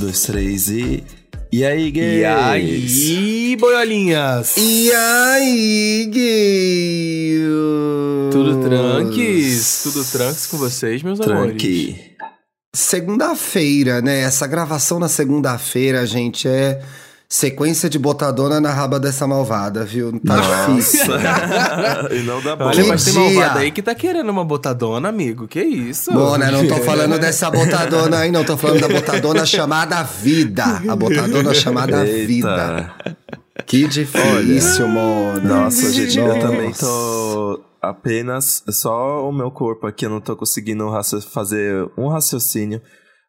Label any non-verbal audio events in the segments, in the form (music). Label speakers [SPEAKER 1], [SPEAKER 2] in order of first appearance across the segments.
[SPEAKER 1] dois, três e. E aí, gays?
[SPEAKER 2] E aí, boiolinhas?
[SPEAKER 3] E aí, gays?
[SPEAKER 2] Tudo tranques? Tudo tranques com vocês, meus amores?
[SPEAKER 1] Tranqui.
[SPEAKER 3] Segunda-feira, né? Essa gravação na segunda-feira, gente, é sequência de botadona na raba dessa malvada, viu? Tá difícil. (laughs)
[SPEAKER 1] e não dá bom.
[SPEAKER 2] Olha, mas tem malvada aí que tá querendo uma botadona, amigo. Que isso?
[SPEAKER 3] Bom, né? Não tô (laughs) falando dessa botadona aí, não. Tô falando da botadona chamada vida. A botadona chamada vida.
[SPEAKER 1] Eita.
[SPEAKER 3] Que difícil, mano.
[SPEAKER 1] Nossa, gente, eu
[SPEAKER 3] Nossa.
[SPEAKER 1] também tô apenas. Só o meu corpo aqui, eu não tô conseguindo fazer um raciocínio.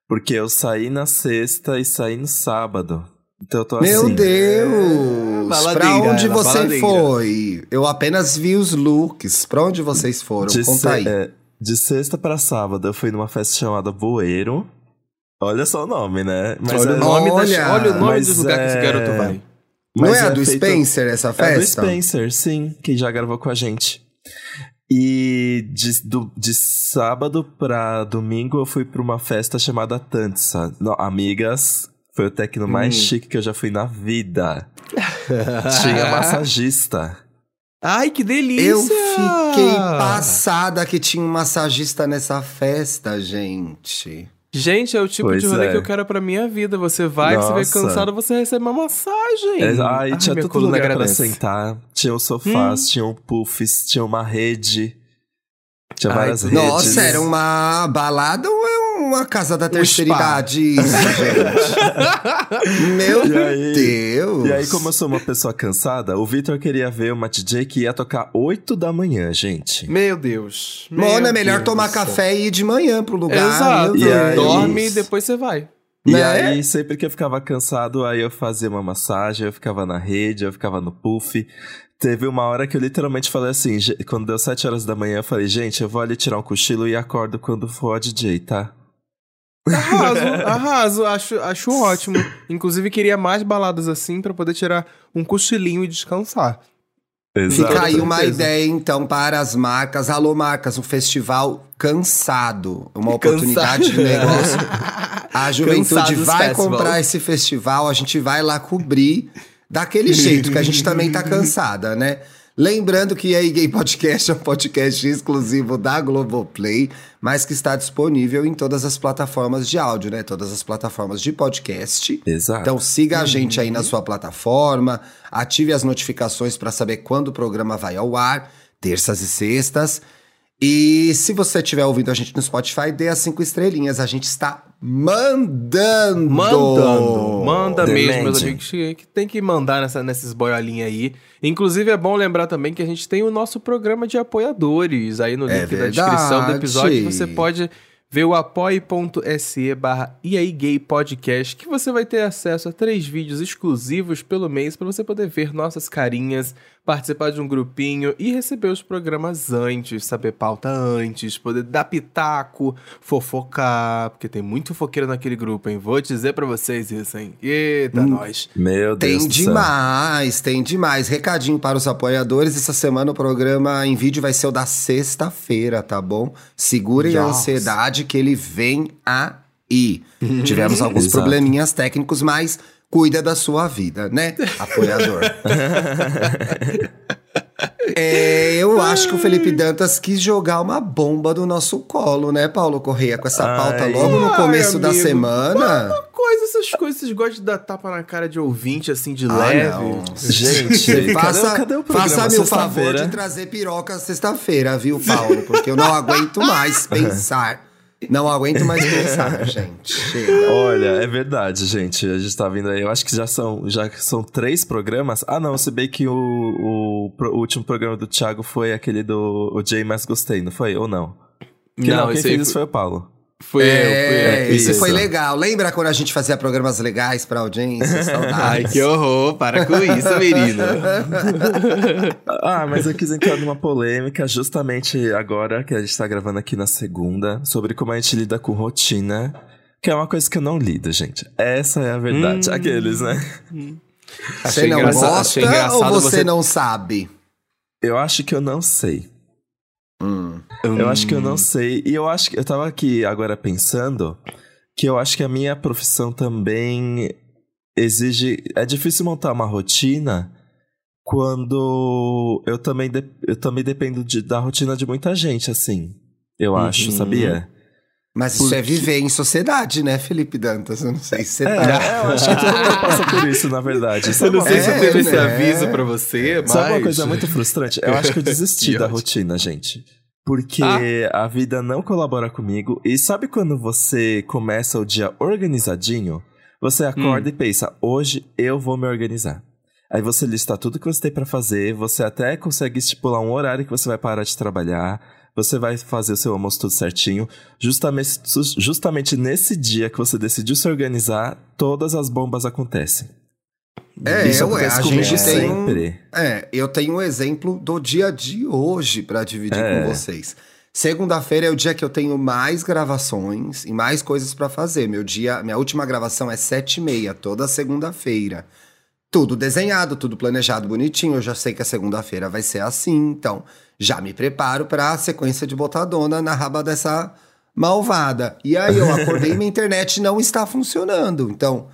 [SPEAKER 1] Porque eu saí na sexta e saí no sábado. Então eu tô
[SPEAKER 3] Meu
[SPEAKER 1] assim.
[SPEAKER 3] Deus!
[SPEAKER 2] Baladeira,
[SPEAKER 3] pra onde
[SPEAKER 2] ela,
[SPEAKER 3] você
[SPEAKER 2] baladeira.
[SPEAKER 3] foi? Eu apenas vi os looks. Pra onde vocês foram?
[SPEAKER 1] De,
[SPEAKER 3] Conta
[SPEAKER 1] se-
[SPEAKER 3] aí.
[SPEAKER 1] é, de sexta pra sábado, eu fui numa festa chamada Bueiro. Olha só o nome, né? Mas
[SPEAKER 2] Olha,
[SPEAKER 1] é-
[SPEAKER 2] o nome da-
[SPEAKER 3] Olha,
[SPEAKER 2] olha o nome
[SPEAKER 1] mas
[SPEAKER 2] dos lugares que esse
[SPEAKER 1] é-
[SPEAKER 2] garoto vai.
[SPEAKER 3] Não
[SPEAKER 1] mas
[SPEAKER 3] é a do
[SPEAKER 1] feito-
[SPEAKER 3] Spencer essa
[SPEAKER 1] É do
[SPEAKER 3] festa?
[SPEAKER 1] Spencer, sim, que já gravou com a gente. E de, do- de sábado pra domingo eu fui pra uma festa chamada Tansa. Não, amigas, foi o tecno mais
[SPEAKER 2] Hum.
[SPEAKER 1] chique que eu já fui na vida. (laughs) Tinha massagista.
[SPEAKER 2] Ai, que delícia!
[SPEAKER 3] Eu fiquei passada que tinha um massagista nessa festa, gente.
[SPEAKER 2] Gente, é o tipo
[SPEAKER 1] Pois
[SPEAKER 2] de rolê
[SPEAKER 1] é.
[SPEAKER 2] que eu quero pra minha vida. Você vai, você vai
[SPEAKER 1] Nossa.
[SPEAKER 2] cansado, você recebe uma massagem.
[SPEAKER 1] É, ai, tinha
[SPEAKER 2] minha
[SPEAKER 1] todo
[SPEAKER 2] coluna
[SPEAKER 1] lugar pra sentar. Tinha os sofás, tinham puffs, tinha uma rede. Tinha
[SPEAKER 2] Ai,
[SPEAKER 1] várias redes.
[SPEAKER 3] Nossa, era uma balada ou é uma casa da terceira idade isso, (laughs) gente? Meu
[SPEAKER 1] E aí-
[SPEAKER 3] Deus!
[SPEAKER 1] E aí, como eu sou uma pessoa cansada, o Victor queria ver uma DJ que ia tocar 8 da manhã, gente.
[SPEAKER 2] Meu Deus. Meu
[SPEAKER 3] Mano, é melhor
[SPEAKER 2] Deus
[SPEAKER 3] tomar café e ir de manhã pro lugar.
[SPEAKER 2] Exato.
[SPEAKER 1] E aí-.
[SPEAKER 2] Dorme e depois você vai.
[SPEAKER 1] E
[SPEAKER 3] Né?
[SPEAKER 1] aí, sempre que eu ficava cansado, aí eu fazia uma massagem, eu ficava na rede, eu ficava no puff. Teve uma hora que eu literalmente falei assim, "Ge- quando deu 7 horas da manhã, eu falei, gente, eu vou ali tirar um cochilo e acordo quando for a DJ, tá?
[SPEAKER 2] Arraso, (laughs) arraso. Acho, acho ótimo. Inclusive, queria mais baladas assim pra poder tirar um cochilinho e descansar.
[SPEAKER 3] Fica aí uma
[SPEAKER 2] certeza.
[SPEAKER 3] ideia, então, para as marcas. Alô, marcas, um festival cansado. Uma oportunidade de negócio. (laughs) A juventude vai
[SPEAKER 2] Festival.
[SPEAKER 3] comprar esse festival, a gente vai lá cobrir daquele jeito, que a gente também tá cansada, né? Lembrando que a Gay Podcast é um podcast exclusivo da Globoplay, mas que está disponível em todas as plataformas de áudio, né? Todas as plataformas de podcast.
[SPEAKER 1] Exato.
[SPEAKER 3] Então siga a gente aí na sua plataforma, ative as notificações para saber quando o programa vai ao ar, terças e sextas. E se você estiver ouvindo a gente no Spotify, dê as cinco estrelinhas. A gente está mandando!
[SPEAKER 2] Mandando. Manda
[SPEAKER 1] Demente.
[SPEAKER 2] mesmo, meus amigos. Que que tem que mandar nessa, nesses boiolinhos aí. Inclusive, é bom lembrar também que a gente tem o nosso programa de apoiadores. Aí no
[SPEAKER 3] É
[SPEAKER 2] link da descrição do episódio, você pode ver o apoie.se barra e aí gay podcast, que você vai ter acesso a três vídeos exclusivos pelo mês para você poder ver nossas carinhas, participar de um grupinho e receber os programas antes, saber pauta antes, poder dar pitaco, fofocar, porque tem muito fofoqueiro naquele grupo, hein? Vou dizer pra vocês isso, hein? Eita, nós.
[SPEAKER 1] Meu Deus
[SPEAKER 3] Tem
[SPEAKER 1] do céu.
[SPEAKER 3] demais, tem demais. Recadinho para os apoiadores. Essa semana o programa em vídeo vai ser o da sexta-feira, tá bom? Segurem a
[SPEAKER 2] Yes.
[SPEAKER 3] ansiedade que ele vem aí. (laughs) Tivemos alguns probleminhas técnicos, mas cuida da sua vida, né, apoiador? (laughs) É, eu acho que o Felipe Dantas quis jogar uma bomba do nosso colo, né, Paulo Correia? Com essa pauta
[SPEAKER 1] Ai.
[SPEAKER 3] logo no
[SPEAKER 2] Ai,
[SPEAKER 3] começo da
[SPEAKER 2] amigo.
[SPEAKER 3] semana.
[SPEAKER 2] Uma coisa, essas coisas, vocês gostam de dar tapa na cara de ouvinte, assim, de
[SPEAKER 3] Ah,
[SPEAKER 2] leve?
[SPEAKER 3] não.
[SPEAKER 1] Gente,
[SPEAKER 3] Faça,
[SPEAKER 1] cadê, cadê o programa
[SPEAKER 3] faça-me o favor de trazer piroca sexta-feira, viu, Paulo? Porque eu não aguento mais pensar. (laughs) Não aguento mais pensar, (laughs) gente. Chega.
[SPEAKER 1] Olha, é verdade, gente. A gente tá vindo aí. Eu acho que já são, já são três programas. Ah, não, se bem que o, o, o último programa do Thiago foi aquele do o Jay Mais Gostei, não foi? Ou não? Que não, quem
[SPEAKER 2] esse aí
[SPEAKER 1] fez isso foi o Paulo.
[SPEAKER 2] Foi eu,
[SPEAKER 3] É,
[SPEAKER 2] foi eu.
[SPEAKER 3] isso,
[SPEAKER 1] isso.
[SPEAKER 3] foi legal. Lembra quando a gente fazia programas legais pra audiência? (laughs) Saudades.
[SPEAKER 2] Ai, que horror, para com isso, menino. (laughs)
[SPEAKER 1] Ah, mas eu quis entrar numa polêmica justamente agora que a gente tá gravando aqui na segunda, sobre como a gente lida com rotina, que é uma coisa que eu não lido, gente. Essa é a verdade.
[SPEAKER 2] Hum.
[SPEAKER 1] Aqueles, né?
[SPEAKER 3] Você
[SPEAKER 2] Achei
[SPEAKER 3] não
[SPEAKER 2] engraçado-
[SPEAKER 3] gosta ou você,
[SPEAKER 2] você-
[SPEAKER 3] não sabe?
[SPEAKER 1] Eu acho que eu não sei.
[SPEAKER 3] Hum.
[SPEAKER 1] Eu acho que eu não sei. E eu acho que eu tava aqui agora pensando que eu acho que a minha profissão também exige. É difícil montar uma rotina quando eu também, de, eu também dependo de, da rotina de muita gente, assim. Eu acho,
[SPEAKER 3] Uhum.
[SPEAKER 1] sabia?
[SPEAKER 3] Mas isso
[SPEAKER 1] Porque-
[SPEAKER 3] é viver em sociedade, né, Felipe Dantas? Eu não sei se você
[SPEAKER 1] É,
[SPEAKER 3] tá.
[SPEAKER 1] é, eu acho que todo mundo passa por isso, na (laughs) verdade.
[SPEAKER 2] Eu não sei
[SPEAKER 1] coisa-
[SPEAKER 2] se teve esse
[SPEAKER 3] né?
[SPEAKER 2] aviso pra você, mas...
[SPEAKER 1] Sabe uma coisa muito frustrante? Eu acho que eu desisti (laughs) da rotina, gente. Porque
[SPEAKER 2] Ah.
[SPEAKER 1] a vida não colabora comigo. E sabe quando você começa o dia organizadinho? Você acorda
[SPEAKER 2] Hum.
[SPEAKER 1] e pensa, hoje eu vou me organizar. Aí você lista tudo que você tem pra fazer, você até consegue estipular um horário que você vai parar de trabalhar, você vai fazer o seu almoço tudo certinho. Justamente, justamente nesse dia que você decidiu se organizar, todas as bombas acontecem.
[SPEAKER 3] É,
[SPEAKER 1] Isso
[SPEAKER 3] ué,
[SPEAKER 1] acontece
[SPEAKER 3] a gente tem
[SPEAKER 1] sempre.
[SPEAKER 3] É, eu tenho um exemplo do dia de hoje pra dividir
[SPEAKER 1] É.
[SPEAKER 3] com vocês. Segunda-feira é o dia que eu tenho mais gravações e mais coisas pra fazer. Meu dia, minha última gravação é sete e meia, toda segunda-feira. Tudo desenhado, tudo planejado bonitinho. Eu já sei que a segunda-feira vai ser assim, então já me preparo pra sequência de botadona na raba dessa malvada. E aí eu acordei e minha (laughs) internet não está funcionando. Então,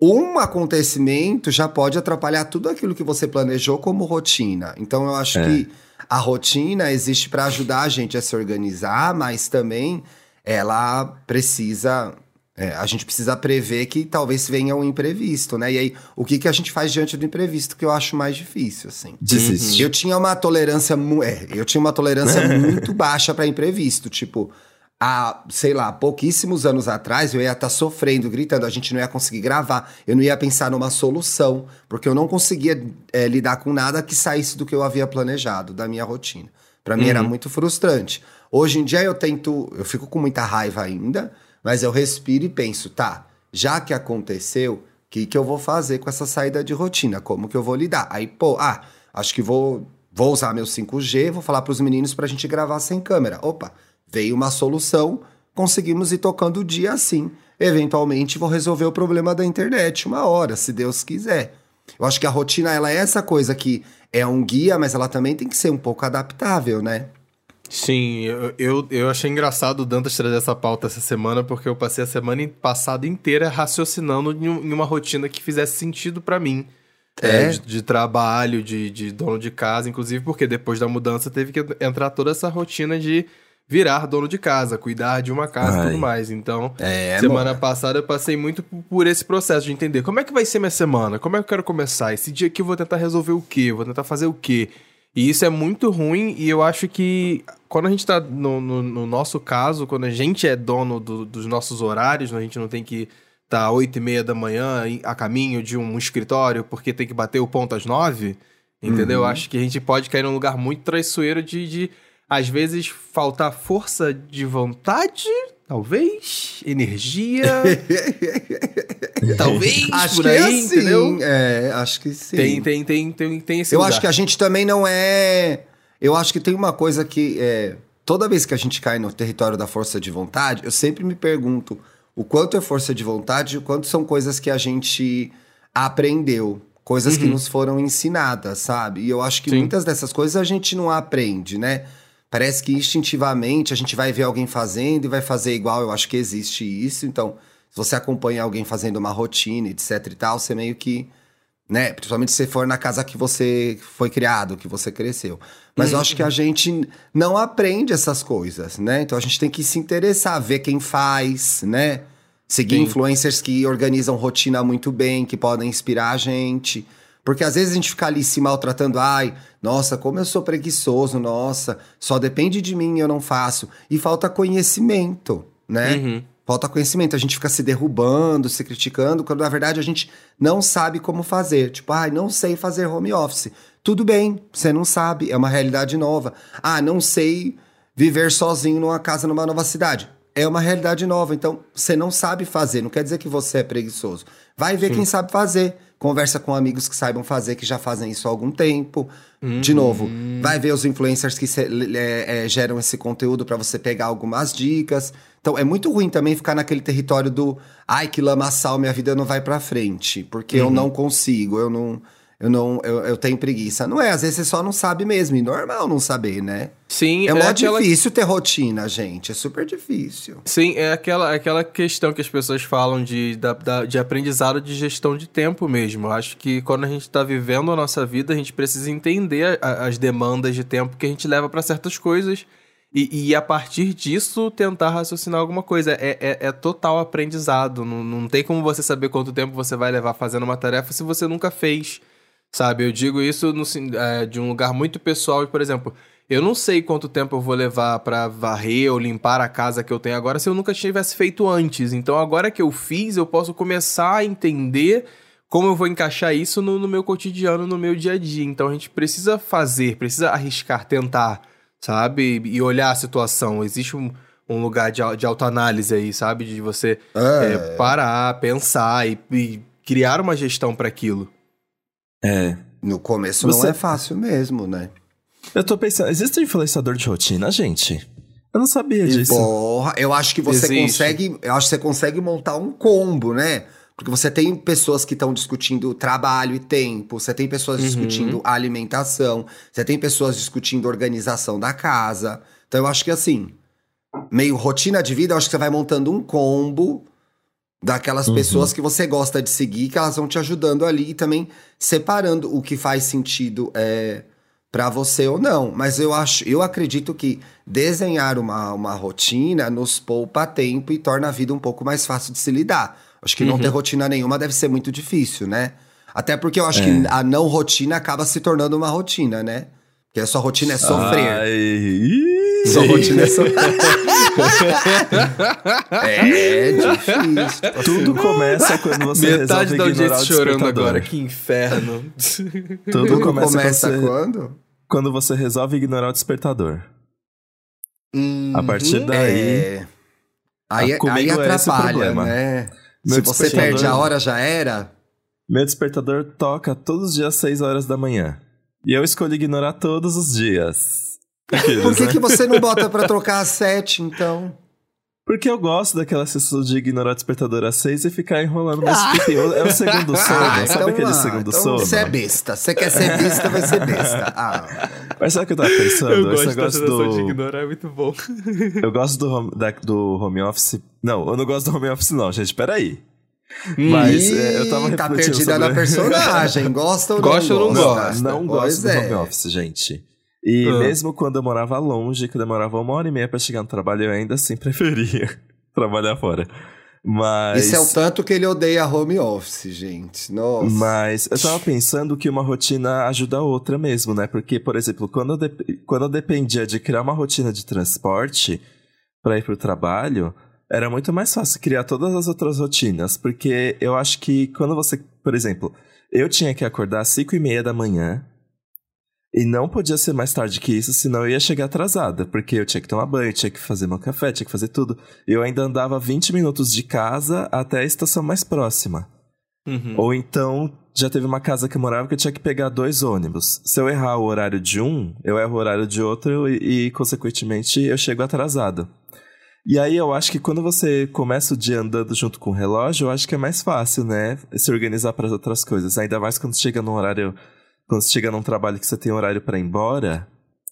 [SPEAKER 3] um acontecimento já pode atrapalhar tudo aquilo que você planejou como rotina. Então eu acho
[SPEAKER 1] É.
[SPEAKER 3] que a rotina existe para ajudar a gente a se organizar, mas também ela precisa. É, a gente precisa prever que talvez venha um imprevisto, né? E aí, o que, que a gente faz diante do imprevisto que eu acho mais difícil, assim.
[SPEAKER 1] Desiste.
[SPEAKER 3] Eu tinha uma tolerância, é, eu tinha uma tolerância (laughs) muito baixa para imprevisto, tipo, há, sei lá, pouquíssimos anos atrás eu ia estar sofrendo, gritando, a gente não ia conseguir gravar, eu não ia pensar numa solução, porque eu não conseguia é, lidar com nada que saísse do que eu havia planejado, da minha rotina. Para mim era muito frustrante. Hoje em dia eu tento, eu fico com muita raiva ainda, mas eu respiro e penso, tá, já que aconteceu, o que, que eu vou fazer com essa saída de rotina? Como que eu vou lidar? Aí, pô, ah, acho que vou, vou usar meu 5G, vou falar pros meninos pra gente gravar sem câmera. Opa, veio uma solução, conseguimos ir tocando o dia assim. Eventualmente vou resolver o problema da internet uma hora, se Deus quiser. Eu acho que a rotina, ela é essa coisa que é um guia, mas ela também tem que ser um pouco adaptável, né?
[SPEAKER 2] Sim, eu, eu, eu achei engraçado o Dantas trazer essa pauta essa semana, porque eu passei a semana passada inteira raciocinando em, um- uma rotina que fizesse sentido pra mim.
[SPEAKER 3] É?
[SPEAKER 2] É, de, de trabalho, de, de dono de casa, inclusive porque depois da mudança teve que entrar toda essa rotina de virar dono de casa, cuidar de uma casa e tudo mais. Então,
[SPEAKER 3] É,
[SPEAKER 2] semana
[SPEAKER 3] amor.
[SPEAKER 2] passada eu passei muito por esse processo de entender como é que vai ser minha semana, como é que eu quero começar, esse dia aqui eu vou tentar resolver o quê, vou tentar fazer o quê. E isso é muito ruim e eu acho que quando a gente tá no, no- no nosso caso, quando a gente é dono do- dos nossos horários, a gente não tem que estar tá 8 e meia da manhã a caminho de um escritório porque tem que bater o ponto às 9, entendeu?
[SPEAKER 3] Uhum.
[SPEAKER 2] Acho que a gente pode cair num lugar muito traiçoeiro de, de às vezes, faltar força de vontade, talvez, energia, (laughs) talvez,
[SPEAKER 3] Acho
[SPEAKER 2] por
[SPEAKER 3] que
[SPEAKER 2] aí,
[SPEAKER 3] é assim,
[SPEAKER 2] entendeu?
[SPEAKER 3] É, acho que sim.
[SPEAKER 2] Tem, tem, tem, tem, tem esse
[SPEAKER 3] Eu
[SPEAKER 2] lugar.
[SPEAKER 3] acho que a gente também não é. Eu acho que tem uma coisa que é. Toda vez que a gente cai no território da força de vontade, eu sempre me pergunto o quanto é força de vontade e o quanto são coisas que a gente aprendeu. Coisas que nos foram ensinadas, sabe? E eu acho que
[SPEAKER 2] Sim.
[SPEAKER 3] muitas dessas coisas a gente não aprende, né? Parece que instintivamente a gente vai ver alguém fazendo e vai fazer igual. Eu acho que existe isso. Então, se você acompanha alguém fazendo uma rotina, etc e tal, você meio que né? Principalmente se for na casa que você foi criado, que você cresceu. Mas eu acho que a gente não aprende essas coisas, né? Então a gente tem que se interessar, ver quem faz, né? Seguir
[SPEAKER 2] Sim.
[SPEAKER 3] influencers que organizam rotina muito bem, que podem inspirar a gente. Porque às vezes a gente fica ali se maltratando, ai, nossa, como eu sou preguiçoso, nossa, só depende de mim, eu não faço. E falta conhecimento, né?
[SPEAKER 2] Uhum.
[SPEAKER 3] Falta conhecimento, a gente fica se derrubando, se criticando, quando na verdade a gente não sabe como fazer. Tipo, ai, não sei fazer home office. Tudo bem, você não sabe, é uma realidade nova. Ah, não sei viver sozinho numa casa numa nova cidade. É uma realidade nova, então você não sabe fazer, não quer dizer que você é preguiçoso. Vai ver quem sabe fazer. Conversa com amigos que saibam fazer, que já fazem isso há algum tempo. De novo, vai ver os influencers que se- é, é, geram esse conteúdo para você pegar algumas dicas. Então é muito ruim também ficar naquele território do ai que lamaçal, minha vida não vai pra frente, porque eu não consigo, eu não eu não, eu, eu tenho preguiça. Não é, às vezes você só não sabe mesmo, e normal não saber, né?
[SPEAKER 2] Sim,
[SPEAKER 3] É, mó
[SPEAKER 2] aquela...
[SPEAKER 3] difícil ter rotina, gente, é super difícil.
[SPEAKER 2] Sim, é aquela, aquela questão que as pessoas falam de, da, da- de aprendizado de gestão de tempo mesmo. Eu acho que quando a gente está vivendo a nossa vida, a gente precisa entender a- as demandas de tempo que a gente leva para certas coisas e, e, a partir disso, tentar raciocinar alguma coisa. É, é, é total aprendizado. Não, não tem como você saber quanto tempo você vai levar fazendo uma tarefa se você nunca fez. Sabe? Eu digo isso no, é, de um lugar muito pessoal. Por exemplo, eu não sei quanto tempo eu vou levar pra varrer ou limpar a casa que eu tenho agora se eu nunca tivesse feito antes. Então, agora que eu fiz, eu posso começar a entender como eu vou encaixar isso no, no meu cotidiano, no meu dia a dia. Então, a gente precisa fazer, precisa arriscar, tentar, sabe? E olhar a situação. Existe um, um lugar de, de autoanálise aí, sabe? De você
[SPEAKER 3] É.
[SPEAKER 2] é, parar, pensar e, e criar uma gestão para aquilo.
[SPEAKER 1] É.
[SPEAKER 3] No começo
[SPEAKER 1] Você-
[SPEAKER 3] não é fácil mesmo, né?
[SPEAKER 1] Eu tô pensando, existe um influenciador de rotina, gente? Eu não sabia disso.
[SPEAKER 3] Porra, eu acho que você
[SPEAKER 2] Existe.
[SPEAKER 3] consegue. Eu acho que você consegue montar um combo, né? Porque você tem pessoas que estão discutindo trabalho e tempo, você tem pessoas
[SPEAKER 2] Uhum.
[SPEAKER 3] discutindo alimentação, você tem pessoas discutindo organização da casa. Então eu acho que assim, meio rotina de vida, eu acho que você vai montando um combo daquelas
[SPEAKER 1] Uhum.
[SPEAKER 3] pessoas que você gosta de seguir, que elas vão te ajudando ali e também separando o que faz sentido é, para você ou não. Mas eu acho, eu acredito que desenhar uma, uma rotina nos poupa tempo e torna a vida um pouco mais fácil de se lidar. Acho que não ter rotina nenhuma deve ser muito difícil, né? Até porque eu acho que a não rotina acaba se tornando uma rotina, né? Porque a sua rotina é sofrer.
[SPEAKER 1] Ai.
[SPEAKER 3] Sua rotina é sofrer. (laughs) é difícil. tipo
[SPEAKER 1] Tudo começa quando você
[SPEAKER 2] Metade
[SPEAKER 1] resolve
[SPEAKER 2] da
[SPEAKER 1] ignorar
[SPEAKER 2] audiência
[SPEAKER 1] o
[SPEAKER 2] chorando agora, que inferno.
[SPEAKER 1] Tudo
[SPEAKER 3] Tudo
[SPEAKER 1] começa,
[SPEAKER 3] começa,
[SPEAKER 1] quando, você,
[SPEAKER 3] quando?
[SPEAKER 1] quando você resolve ignorar o despertador.
[SPEAKER 2] Uhum.
[SPEAKER 1] A partir daí,
[SPEAKER 3] É... Aí,
[SPEAKER 1] comigo
[SPEAKER 3] aí
[SPEAKER 1] é
[SPEAKER 3] atrapalha,
[SPEAKER 1] problema.
[SPEAKER 3] né?
[SPEAKER 1] Meu
[SPEAKER 3] Se você perde a hora, já era.
[SPEAKER 1] meu despertador toca todos os dias às 6 horas da manhã. E eu escolho ignorar todos os dias. Aqueles,
[SPEAKER 3] Por que,
[SPEAKER 1] né?
[SPEAKER 3] que você não bota pra (laughs) trocar às sete, então?
[SPEAKER 1] Porque eu gosto daquela sensação de ignorar o despertador às 6 e ficar enrolando mais pipi. É o segundo (laughs) sono,
[SPEAKER 3] Ah,
[SPEAKER 1] sabe aquele
[SPEAKER 3] ah,
[SPEAKER 1] segundo
[SPEAKER 3] então
[SPEAKER 1] sono?
[SPEAKER 3] Você é besta. Você quer ser besta, vai ser besta. Ah,
[SPEAKER 1] Mas sabe o que eu tava pensando?
[SPEAKER 2] Eu
[SPEAKER 1] Esse
[SPEAKER 2] gosto
[SPEAKER 1] negócio
[SPEAKER 2] sensação de
[SPEAKER 1] do...
[SPEAKER 2] ignorar, é muito bom.
[SPEAKER 1] Eu gosto do home, da- do home office. Não, eu não gosto do home office, não, gente. Peraí. Mas
[SPEAKER 3] Ih,
[SPEAKER 1] é, eu tava
[SPEAKER 3] tá perdida
[SPEAKER 1] sobre...
[SPEAKER 3] na (laughs) personagem. Gosta ou não
[SPEAKER 2] Gosta ou não
[SPEAKER 3] gosta?
[SPEAKER 1] Não
[SPEAKER 3] Pois
[SPEAKER 1] gosto do
[SPEAKER 3] é.
[SPEAKER 1] home office, gente. E
[SPEAKER 2] Ah.
[SPEAKER 1] mesmo quando eu morava longe, que demorava uma hora e meia pra chegar no trabalho, eu ainda assim (laughs) preferia (laughs) trabalhar fora. Mas.
[SPEAKER 3] Isso é o tanto que ele odeia home office, gente. Nossa.
[SPEAKER 1] Mas eu tava pensando que uma rotina ajuda a outra mesmo, né? Porque, por exemplo, quando eu, dep- quando eu dependia de criar uma rotina de transporte pra ir pro trabalho, era muito mais fácil criar todas as outras rotinas. Porque eu acho que quando você. Por exemplo, eu tinha que acordar às 5 e meia da manhã. E não podia ser mais tarde que isso, senão eu ia chegar atrasada. Porque eu tinha que tomar banho, tinha que fazer meu café, tinha que fazer tudo. Eu ainda andava 20 minutos de casa até a estação mais próxima.
[SPEAKER 2] Uhum.
[SPEAKER 1] Ou então, já teve uma casa que eu morava que eu tinha que pegar dois ônibus. Se eu errar o horário de um, eu erro o horário de outro e, e, consequentemente, eu chego atrasado. E aí eu acho que quando você começa o dia andando junto com o relógio, eu acho que é mais fácil, né? Se organizar para as outras coisas. Ainda mais quando chega num horário. Quando você chega num trabalho que você tem horário para ir embora,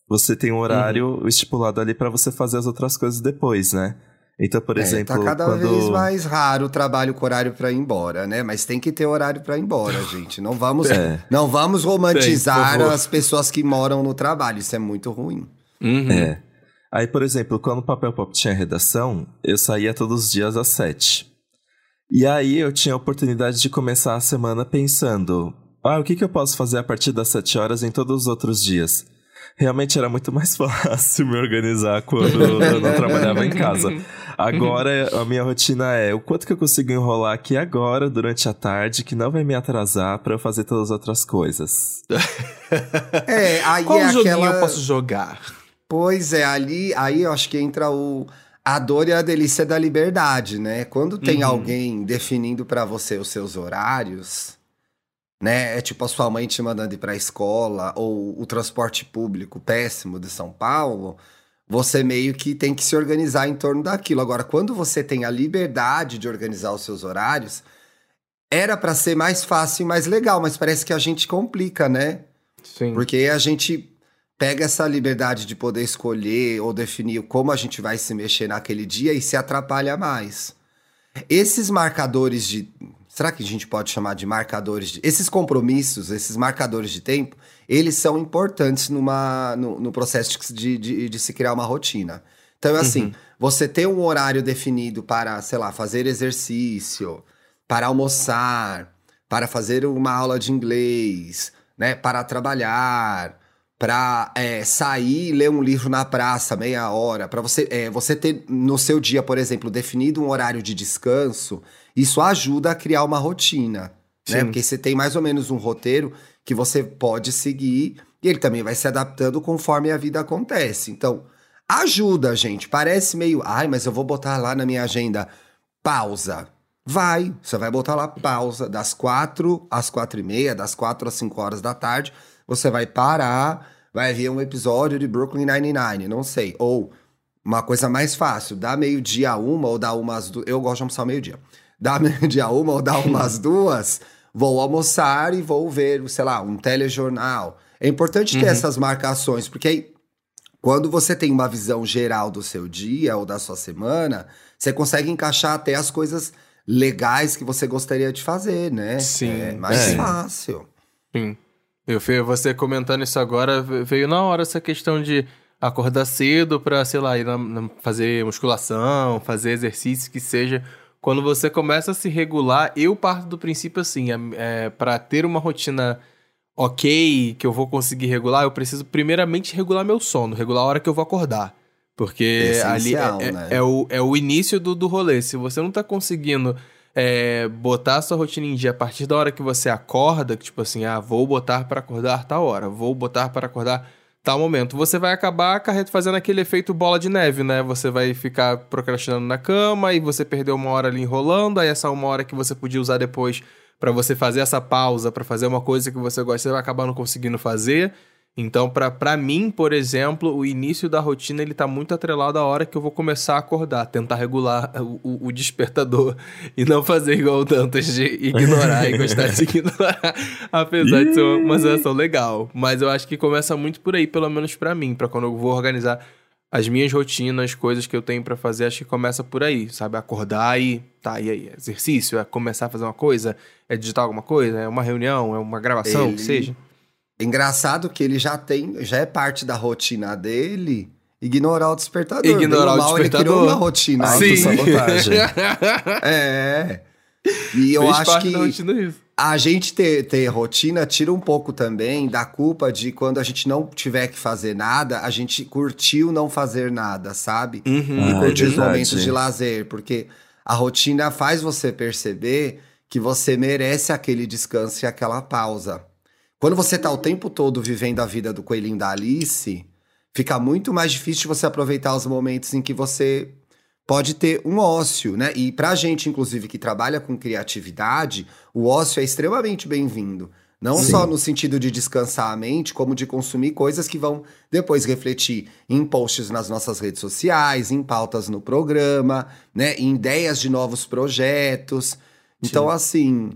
[SPEAKER 1] você tem um horário estipulado ali para você fazer as outras coisas depois, né? Então, por
[SPEAKER 3] É,
[SPEAKER 1] exemplo,
[SPEAKER 3] tá cada
[SPEAKER 1] quando...
[SPEAKER 3] vez mais raro o trabalho com horário pra ir embora, né? Mas tem que ter horário pra ir embora, (laughs) gente. Não vamos,
[SPEAKER 1] É.
[SPEAKER 3] não vamos romantizar
[SPEAKER 2] Tem,
[SPEAKER 3] as pessoas que moram no trabalho. Isso é muito ruim.
[SPEAKER 2] Uhum.
[SPEAKER 1] É. Aí, por exemplo, quando o Papel Pop tinha redação, eu saía todos os dias às sete. E aí eu tinha a oportunidade de começar a semana pensando: ah, o que, que eu posso fazer a partir das sete horas em todos os outros dias? Realmente era muito mais (laughs) fácil me organizar quando eu não trabalhava em casa. Agora a minha rotina é o quanto que eu consigo enrolar aqui agora, durante a tarde, que não vai me atrasar pra eu fazer todas as outras coisas.
[SPEAKER 3] É, aí
[SPEAKER 2] Qual
[SPEAKER 3] é
[SPEAKER 2] joguinho
[SPEAKER 3] aquela.
[SPEAKER 2] eu posso jogar?
[SPEAKER 3] Pois é, ali, aí eu acho que entra o a dor e a delícia da liberdade, né? Quando tem
[SPEAKER 2] Uhum.
[SPEAKER 3] alguém definindo pra você os seus horários, né? É tipo a sua mãe te mandando ir pra escola ou o transporte público péssimo de São Paulo, você meio que tem que se organizar em torno daquilo. Agora, quando você tem a liberdade de organizar os seus horários, era para ser mais fácil e mais legal, mas parece que a gente complica, né?
[SPEAKER 2] Sim.
[SPEAKER 3] Porque a gente pega essa liberdade de poder escolher ou definir como a gente vai se mexer naquele dia e se atrapalha mais. Esses marcadores de. Será que a gente pode chamar de marcadores de. Esses compromissos, esses marcadores de tempo, eles são importantes numa, no, no processo de, de, de, se criar uma rotina. Então, é assim, uhum. você ter um horário definido para, sei lá, fazer exercício, para almoçar, para fazer uma aula de inglês, né, para trabalhar, para é, sair e ler um livro na praça meia hora, para você, é, você ter no seu dia, por exemplo, definido um horário de descanso, isso ajuda a criar uma rotina, né? Porque você tem mais ou menos um roteiro que você pode seguir e ele também vai se adaptando conforme a vida acontece. Então, ajuda, gente. Parece meio, ai, mas eu vou botar lá na minha agenda pausa. Vai, você vai botar lá pausa das quatro às quatro e meia, das quatro às cinco horas da tarde você vai parar, vai ver um episódio de Brooklyn Nine-Nine, não sei. Ou uma coisa mais fácil, dá meio-dia a uma ou dá umas duas. Eu gosto de almoçar meio-dia. (laughs) Dá meio-dia a uma ou dá umas duas, vou almoçar e vou ver, sei lá, um telejornal. É importante ter uhum. essas marcações, porque aí, quando você tem uma visão geral do seu dia ou da sua semana, você consegue encaixar até as coisas legais que você gostaria de fazer, né?
[SPEAKER 2] Sim.
[SPEAKER 3] É mais é. fácil.
[SPEAKER 2] Sim. Eu, você comentando isso agora, veio na hora essa questão de acordar cedo para, sei lá, ir na, na, fazer musculação, fazer exercício que seja. Quando você começa a se regular, eu parto do princípio assim, é, é para ter uma rotina ok, que eu vou conseguir regular, eu preciso primeiramente regular meu sono, regular a hora que eu vou acordar. Porque ali é, é, né? é, o, é o início do, do rolê. Se você não tá conseguindo é, botar a sua rotina em dia a partir da hora que você acorda, que tipo assim, ah, vou botar para acordar tal hora, vou botar para acordar tal momento, você vai acabar fazendo aquele efeito bola de neve, né? Você vai ficar procrastinando na cama e você perdeu uma hora ali enrolando, aí essa uma hora que você podia usar depois para você fazer essa pausa, para fazer uma coisa que você gosta, você vai acabar não conseguindo fazer. Então, para mim, por exemplo, o início da rotina ele tá muito atrelado à hora que eu vou começar a acordar, tentar regular o, o, despertador (laughs) e não fazer igual o Dantas de ignorar e gostar de (laughs) ignorar, apesar de ser uma sensação legal. Mas eu acho que começa muito por aí, pelo menos para mim, para quando eu vou organizar as minhas rotinas, coisas que eu tenho para fazer, acho que começa por aí, sabe? Acordar e tá, e aí? Exercício? É começar a fazer uma coisa? É digitar alguma coisa? É uma reunião? É uma gravação? Ele... que seja?
[SPEAKER 3] Engraçado que ele já tem, já é parte da rotina dele ignorar o despertador.
[SPEAKER 2] Ignorar o despertador. Ele criou
[SPEAKER 3] uma rotina.
[SPEAKER 2] Sim.
[SPEAKER 3] sabotagem. (laughs) é. E eu Fez acho que a gente ter, ter rotina tira um pouco também da culpa de quando a gente não tiver que fazer nada, a gente curtiu não fazer nada, sabe?
[SPEAKER 2] Uhum.
[SPEAKER 3] E ah, curtir os momentos de lazer. Porque a rotina faz você perceber que você merece aquele descanso e aquela pausa. Quando você tá o tempo todo vivendo a vida do coelhinho da Alice, fica muito mais difícil você aproveitar os momentos em que você pode ter um ócio, né? E pra gente, inclusive, que trabalha com criatividade, o ócio é extremamente bem-vindo. Não Sim. só no sentido de descansar a mente, como de consumir coisas que vão depois refletir em posts nas nossas redes sociais, em pautas no programa, né? Em ideias de novos projetos. Então, Sim. assim,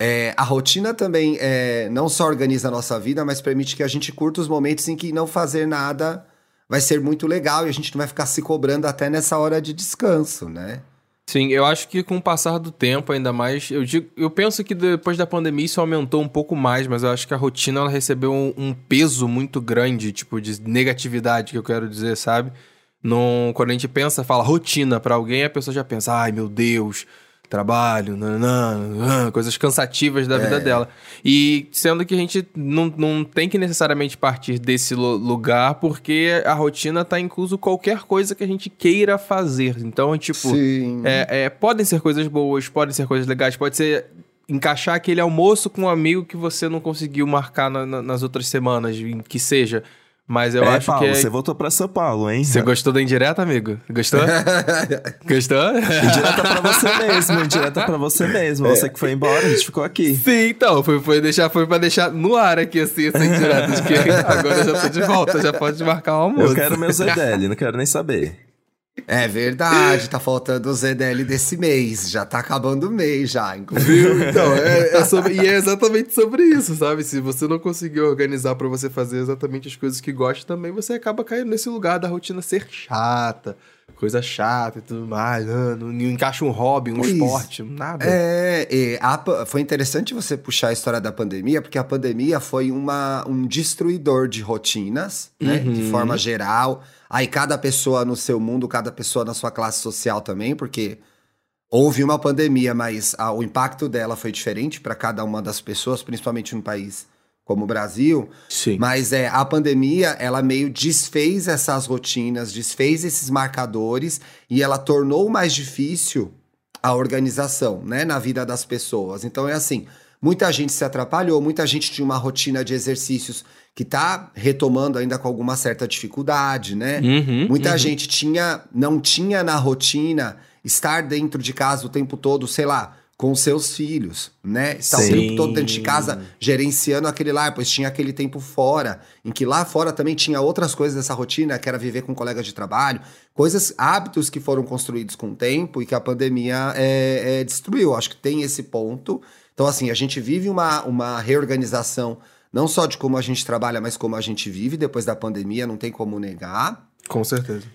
[SPEAKER 3] é, a rotina também é, não só organiza a nossa vida, mas permite que a gente curta os momentos em que não fazer nada vai ser muito legal e a gente não vai ficar se cobrando até nessa hora de descanso, né?
[SPEAKER 2] Sim, eu acho que com o passar do tempo, ainda mais. Eu, digo, eu penso que depois da pandemia isso aumentou um pouco mais, mas eu acho que a rotina ela recebeu um, um peso muito grande, tipo, de negatividade, que eu quero dizer, sabe? Quando a gente pensa, fala rotina para alguém, a pessoa já pensa, ai meu Deus trabalho, nanã, coisas cansativas da é. vida dela. E sendo que a gente não, não tem que necessariamente partir desse lugar, porque a rotina está incluso qualquer coisa que a gente queira fazer. Então, tipo, é, é, podem ser coisas boas, podem ser coisas legais, pode ser encaixar aquele almoço com um amigo que você não conseguiu marcar na, na, nas outras semanas, que seja. Mas eu é, acho
[SPEAKER 1] Paulo,
[SPEAKER 2] que.
[SPEAKER 1] Você voltou pra São Paulo, hein?
[SPEAKER 2] Você gostou da indireta, amigo? Gostou? (laughs) Gostou?
[SPEAKER 1] indireta pra você mesmo, indireta pra você mesmo. É. Você que foi embora, a gente ficou aqui.
[SPEAKER 2] Sim, então. Foi, foi, deixar, foi pra deixar no ar aqui, assim, essa indireta. De que (laughs) agora eu já tô de volta, já pode marcar o almoço.
[SPEAKER 1] Eu quero meu ZDL, não quero nem saber.
[SPEAKER 3] É verdade, tá faltando o ZDL desse mês. Já tá acabando o mês já, inclusive.
[SPEAKER 2] Viu? Então, é, é sobre- e é exatamente sobre isso, sabe? Se você não conseguir organizar pra você fazer exatamente as coisas que gosta, também você acaba caindo nesse lugar da rotina ser chata, coisa chata e tudo mais. Ah, não, não encaixa um hobby, um
[SPEAKER 3] Pois.
[SPEAKER 2] esporte, nada.
[SPEAKER 3] É, a foi interessante você puxar a história da pandemia, porque a pandemia foi uma, um destruidor de rotinas, né?
[SPEAKER 2] Uhum.
[SPEAKER 3] De forma geral. Aí cada pessoa no seu mundo, cada pessoa na sua classe social também, porque houve uma pandemia, mas ah, o impacto dela foi diferente para cada uma das pessoas, principalmente num país como o Brasil.
[SPEAKER 2] Sim.
[SPEAKER 3] Mas é, a pandemia, ela meio desfez essas rotinas, desfez esses marcadores e ela tornou mais difícil a organização, né, na vida das pessoas. Então é assim, muita gente se atrapalhou, muita gente tinha uma rotina de exercícios que tá retomando ainda com alguma certa dificuldade, né?
[SPEAKER 2] Uhum,
[SPEAKER 3] Muita
[SPEAKER 2] uhum.
[SPEAKER 3] gente tinha, não tinha na rotina estar dentro de casa o tempo todo, sei lá, com seus filhos, né? Estar o
[SPEAKER 1] Sim.
[SPEAKER 3] tempo todo dentro de casa gerenciando aquele lar, pois tinha aquele tempo fora, em que lá fora também tinha outras coisas dessa rotina, que era viver com colegas de trabalho, coisas, hábitos que foram construídos com o tempo e que a pandemia é, é, destruiu. Acho que tem esse ponto. Então, assim, a gente vive uma, uma reorganização, não só de como a gente trabalha, mas como a gente vive depois da pandemia, não tem como negar.
[SPEAKER 2] Com certeza.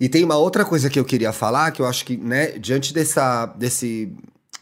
[SPEAKER 3] E tem uma outra coisa que eu queria falar, que eu acho que, né, diante dessa, desse,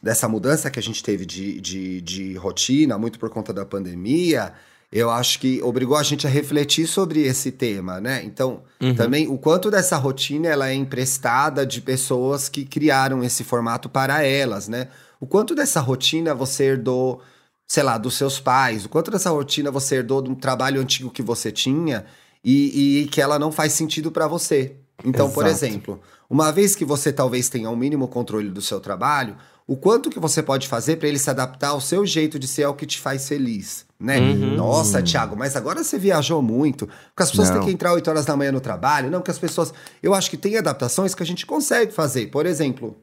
[SPEAKER 3] dessa mudança que a gente teve de, de, de rotina, muito por conta da pandemia, eu acho que obrigou a gente a refletir sobre esse tema, né? Então,
[SPEAKER 2] Uhum.
[SPEAKER 3] também o quanto dessa rotina ela é emprestada de pessoas que criaram esse formato para elas, né? O quanto dessa rotina você herdou, sei lá, dos seus pais, o quanto dessa rotina você herdou de um trabalho antigo que você tinha e, e que ela não faz sentido para você. Então, por
[SPEAKER 2] Exato.
[SPEAKER 3] exemplo, uma vez que você talvez tenha um mínimo controle do seu trabalho, o quanto que você pode fazer para ele se adaptar ao seu jeito de ser ao que te faz feliz, né?
[SPEAKER 2] Uhum.
[SPEAKER 3] Nossa, Thiago, mas agora você viajou muito, porque as pessoas
[SPEAKER 1] Não.
[SPEAKER 3] têm que entrar 8 horas da manhã no trabalho, não, que as pessoas, eu acho que tem adaptações que a gente consegue fazer. Por exemplo,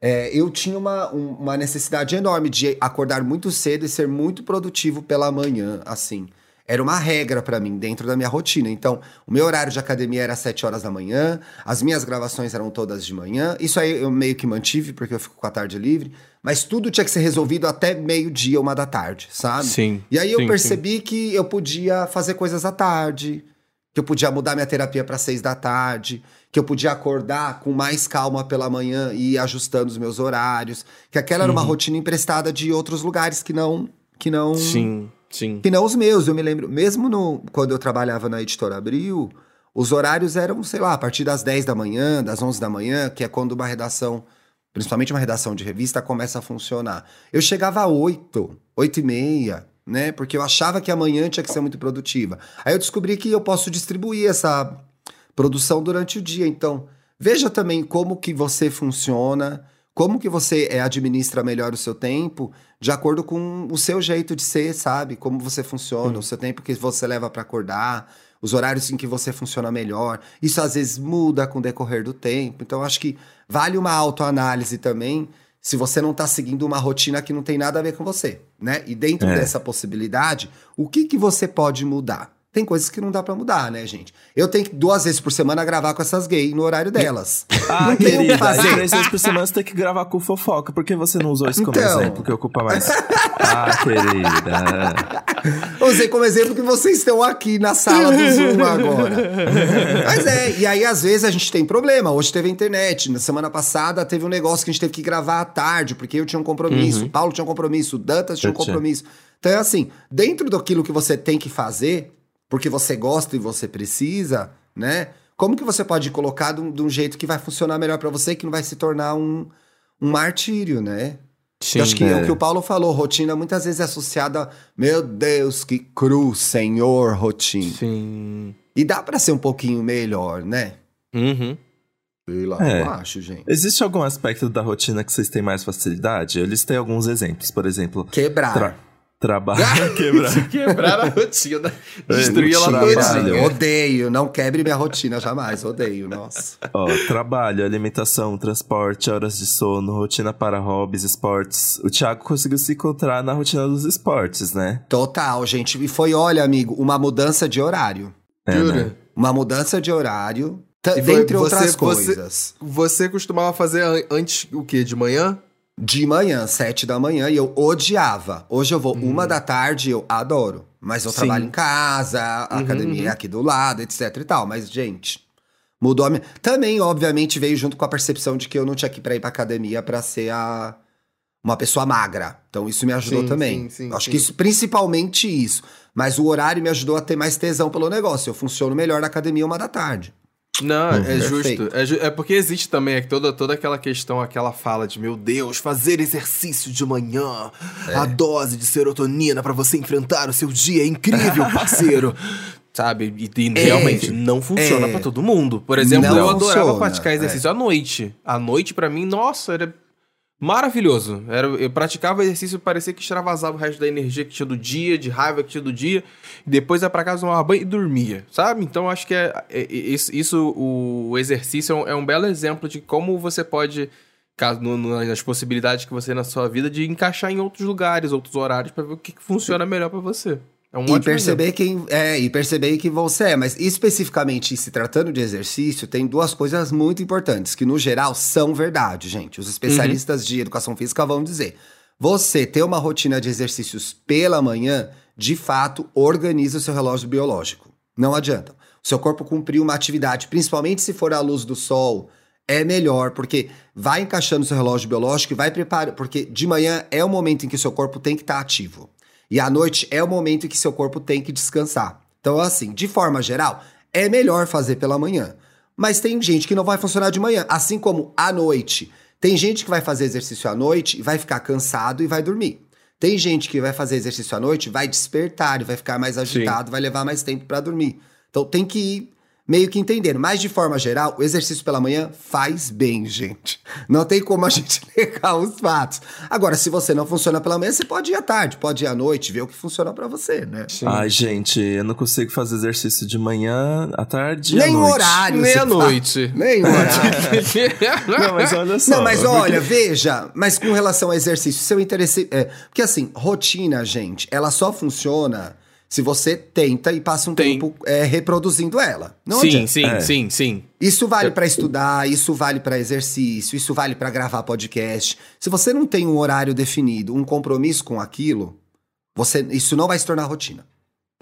[SPEAKER 3] é, eu tinha uma, um- uma necessidade enorme de acordar muito cedo e ser muito produtivo pela manhã, assim. Era uma regra pra mim dentro da minha rotina. Então, o meu horário de academia era às 7 horas da manhã, as minhas gravações eram todas de manhã. Isso aí eu meio que mantive, porque eu fico com a tarde livre. Mas tudo tinha que ser resolvido até meio-dia, uma da tarde, sabe?
[SPEAKER 2] Sim.
[SPEAKER 3] E aí eu
[SPEAKER 2] sim,
[SPEAKER 3] percebi que eu podia fazer coisas à tarde, que eu podia mudar minha terapia para seis da tarde, que eu podia acordar com mais calma pela manhã e ir ajustando os meus horários, que aquela era uma rotina emprestada de outros lugares que não que não
[SPEAKER 2] Sim, sim.
[SPEAKER 3] que não os meus. Eu me lembro, mesmo no quando eu trabalhava na editora Abril, os horários eram, sei lá, a partir das 10 da manhã, das 11 da manhã, que é quando uma redação, principalmente uma redação de revista, começa a funcionar. Eu chegava a 8, 8 e meia, né? Porque eu achava que amanhã tinha que ser muito produtiva. Aí eu descobri que eu posso distribuir essa produção durante o dia. Então, veja também como que você funciona, como que você é, administra melhor o seu tempo, de acordo com o seu jeito de ser, sabe? Como você funciona, o seu tempo que você leva para acordar, os horários em que você funciona melhor. Isso às vezes muda com o decorrer do tempo. Então, acho que vale uma autoanálise também. Se você não tá seguindo uma rotina que não tem nada a ver com você, né? E dentro
[SPEAKER 1] É.
[SPEAKER 3] dessa possibilidade, o que que você pode mudar? Tem coisas que não dá pra mudar, né, gente? Eu tenho que duas vezes por semana gravar com essas gays no horário delas. (laughs)
[SPEAKER 1] Ah,
[SPEAKER 3] Não tem o que
[SPEAKER 1] querida,
[SPEAKER 3] fazer.
[SPEAKER 1] três vezes por semana você tem que gravar com fofoca. Por que você não usou isso como
[SPEAKER 3] Então.
[SPEAKER 1] exemplo, que ocupa mais? Ah, querida. (laughs)
[SPEAKER 3] Usei como exemplo que vocês estão aqui na sala do Zoom agora. (laughs) Mas é, e aí às vezes a gente tem problema. Hoje teve a internet. Na semana passada teve um negócio que a gente teve que gravar à tarde, porque eu tinha um compromisso, o Paulo tinha um compromisso, o Dantas tinha um
[SPEAKER 1] tinha.
[SPEAKER 3] compromisso. Então é assim, dentro daquilo que você tem que fazer, porque você gosta e você precisa, né? Como que você pode colocar de um, de um jeito que vai funcionar melhor pra você, que não vai se tornar um, um martírio, né?
[SPEAKER 2] Sim.
[SPEAKER 3] Eu acho que é o que o Paulo falou, rotina muitas vezes é associada a, meu Deus, que cruz, senhor, rotina.
[SPEAKER 2] Sim.
[SPEAKER 3] E dá pra ser um pouquinho melhor, né?
[SPEAKER 2] Uhum.
[SPEAKER 3] Sei lá,
[SPEAKER 1] É.
[SPEAKER 3] eu acho, gente.
[SPEAKER 1] Existe algum aspecto da rotina que vocês têm mais facilidade? Eu listei alguns exemplos. Por exemplo,
[SPEAKER 3] Quebrar.
[SPEAKER 1] tra trabalho, (laughs) quebrar.
[SPEAKER 2] Quebrar a rotina. Destruir ela
[SPEAKER 1] trabalho.
[SPEAKER 2] todinha.
[SPEAKER 3] Odeio, não quebre minha rotina jamais, odeio, nossa.
[SPEAKER 1] Ó, trabalho, alimentação, transporte, horas de sono, rotina para hobbies, esportes. O Thiago conseguiu se encontrar na rotina dos esportes, né?
[SPEAKER 3] Total, gente. E foi, olha, amigo, uma mudança de horário.
[SPEAKER 1] É,
[SPEAKER 2] Jura?
[SPEAKER 1] né?
[SPEAKER 3] Uma mudança de horário dentre
[SPEAKER 2] você-
[SPEAKER 3] outras
[SPEAKER 2] você-
[SPEAKER 3] coisas.
[SPEAKER 2] Você costumava fazer an- antes o quê? De manhã?
[SPEAKER 3] De manhã, sete da manhã, e eu odiava. Hoje eu vou uma
[SPEAKER 2] Hum.
[SPEAKER 3] da tarde, eu adoro. Mas eu
[SPEAKER 2] Sim.
[SPEAKER 3] trabalho em casa, a
[SPEAKER 2] Uhum,
[SPEAKER 3] academia é
[SPEAKER 2] uhum.
[SPEAKER 3] aqui do lado, etc e tal. Mas, gente, mudou a minha... Também, obviamente, veio junto com a percepção de que eu não tinha que ir pra ir pra academia pra ser a... uma pessoa magra. Então isso me ajudou
[SPEAKER 2] Sim,
[SPEAKER 3] também.
[SPEAKER 2] sim, sim,
[SPEAKER 3] Acho que isso, principalmente isso. Mas o horário me ajudou a ter mais tesão pelo negócio. Eu funciono melhor na academia uma da tarde.
[SPEAKER 2] Não, é
[SPEAKER 3] Perfeito.
[SPEAKER 2] justo. É, ju- é porque existe também é, toda, toda aquela questão, aquela fala de meu Deus, fazer exercício de manhã,
[SPEAKER 3] É.
[SPEAKER 2] a dose de serotonina pra você enfrentar o seu dia é incrível, (laughs) parceiro. Sabe? E, e
[SPEAKER 3] É.
[SPEAKER 2] realmente não funciona
[SPEAKER 3] É.
[SPEAKER 2] pra todo mundo. Por exemplo,
[SPEAKER 3] Não
[SPEAKER 2] eu adorava
[SPEAKER 3] funciona,
[SPEAKER 2] praticar exercício à noite. À noite, pra mim, nossa, era maravilhoso. Era, eu praticava exercício, parecia que extravasava o resto da energia que tinha do dia, de raiva que tinha do dia. Depois ia pra casa, tomava banho e dormia, sabe? Então acho que é, é- é- isso, o exercício é um, é um belo exemplo de como você pode, caso no- nas possibilidades que você tem na sua vida, de encaixar em outros lugares, outros horários, pra ver o que, que funciona melhor pra você. É um
[SPEAKER 3] E perceber quem é, e perceber que você é, mas especificamente se tratando de exercício, tem duas coisas muito importantes que no geral são verdade, gente. Os especialistas de educação física vão dizer. Você ter uma rotina de exercícios pela manhã, de fato, organiza o seu relógio biológico. Não adianta. O seu corpo cumprir uma atividade, principalmente se for à luz do sol, é melhor, porque vai encaixando o seu relógio biológico e vai preparar, porque de manhã é o momento em que o seu corpo tem que estar ativo. E à noite é o momento em que seu corpo tem que descansar. Então, assim, de forma geral, é melhor fazer pela manhã. Mas tem gente que não vai funcionar de manhã, assim como à noite. Tem gente que vai fazer exercício à noite e vai ficar cansado e vai dormir. Tem gente que vai fazer exercício à noite, vai despertar e vai ficar mais agitado, vai levar mais tempo para dormir. Então tem que ir meio que entendendo. Mas de forma geral, o exercício pela manhã faz bem, gente. Não tem como a (laughs) gente negar os fatos. Agora, se você não funciona pela manhã, você pode ir à tarde, pode ir à noite, ver o que funciona para você, né?
[SPEAKER 1] Ai, gente, eu não consigo fazer exercício de manhã, à tarde à
[SPEAKER 3] Nem o
[SPEAKER 1] noite.
[SPEAKER 3] horário. você
[SPEAKER 2] Meia-noite.
[SPEAKER 3] fala. Nem o horário. (laughs)
[SPEAKER 1] Não, mas olha só.
[SPEAKER 3] Não, mas olha, veja, mas com relação ao exercício, seu interesse. É, porque assim, rotina, gente, ela só funciona se você tenta e passa um
[SPEAKER 2] Tem.
[SPEAKER 3] tempo é, reproduzindo ela. Não
[SPEAKER 2] sim,
[SPEAKER 3] adianta.
[SPEAKER 2] sim,
[SPEAKER 1] É.
[SPEAKER 2] sim, sim.
[SPEAKER 3] Isso vale pra estudar, isso vale pra exercício, isso vale pra gravar podcast. Se você não tem um horário definido, um compromisso com aquilo, você isso não vai se tornar rotina,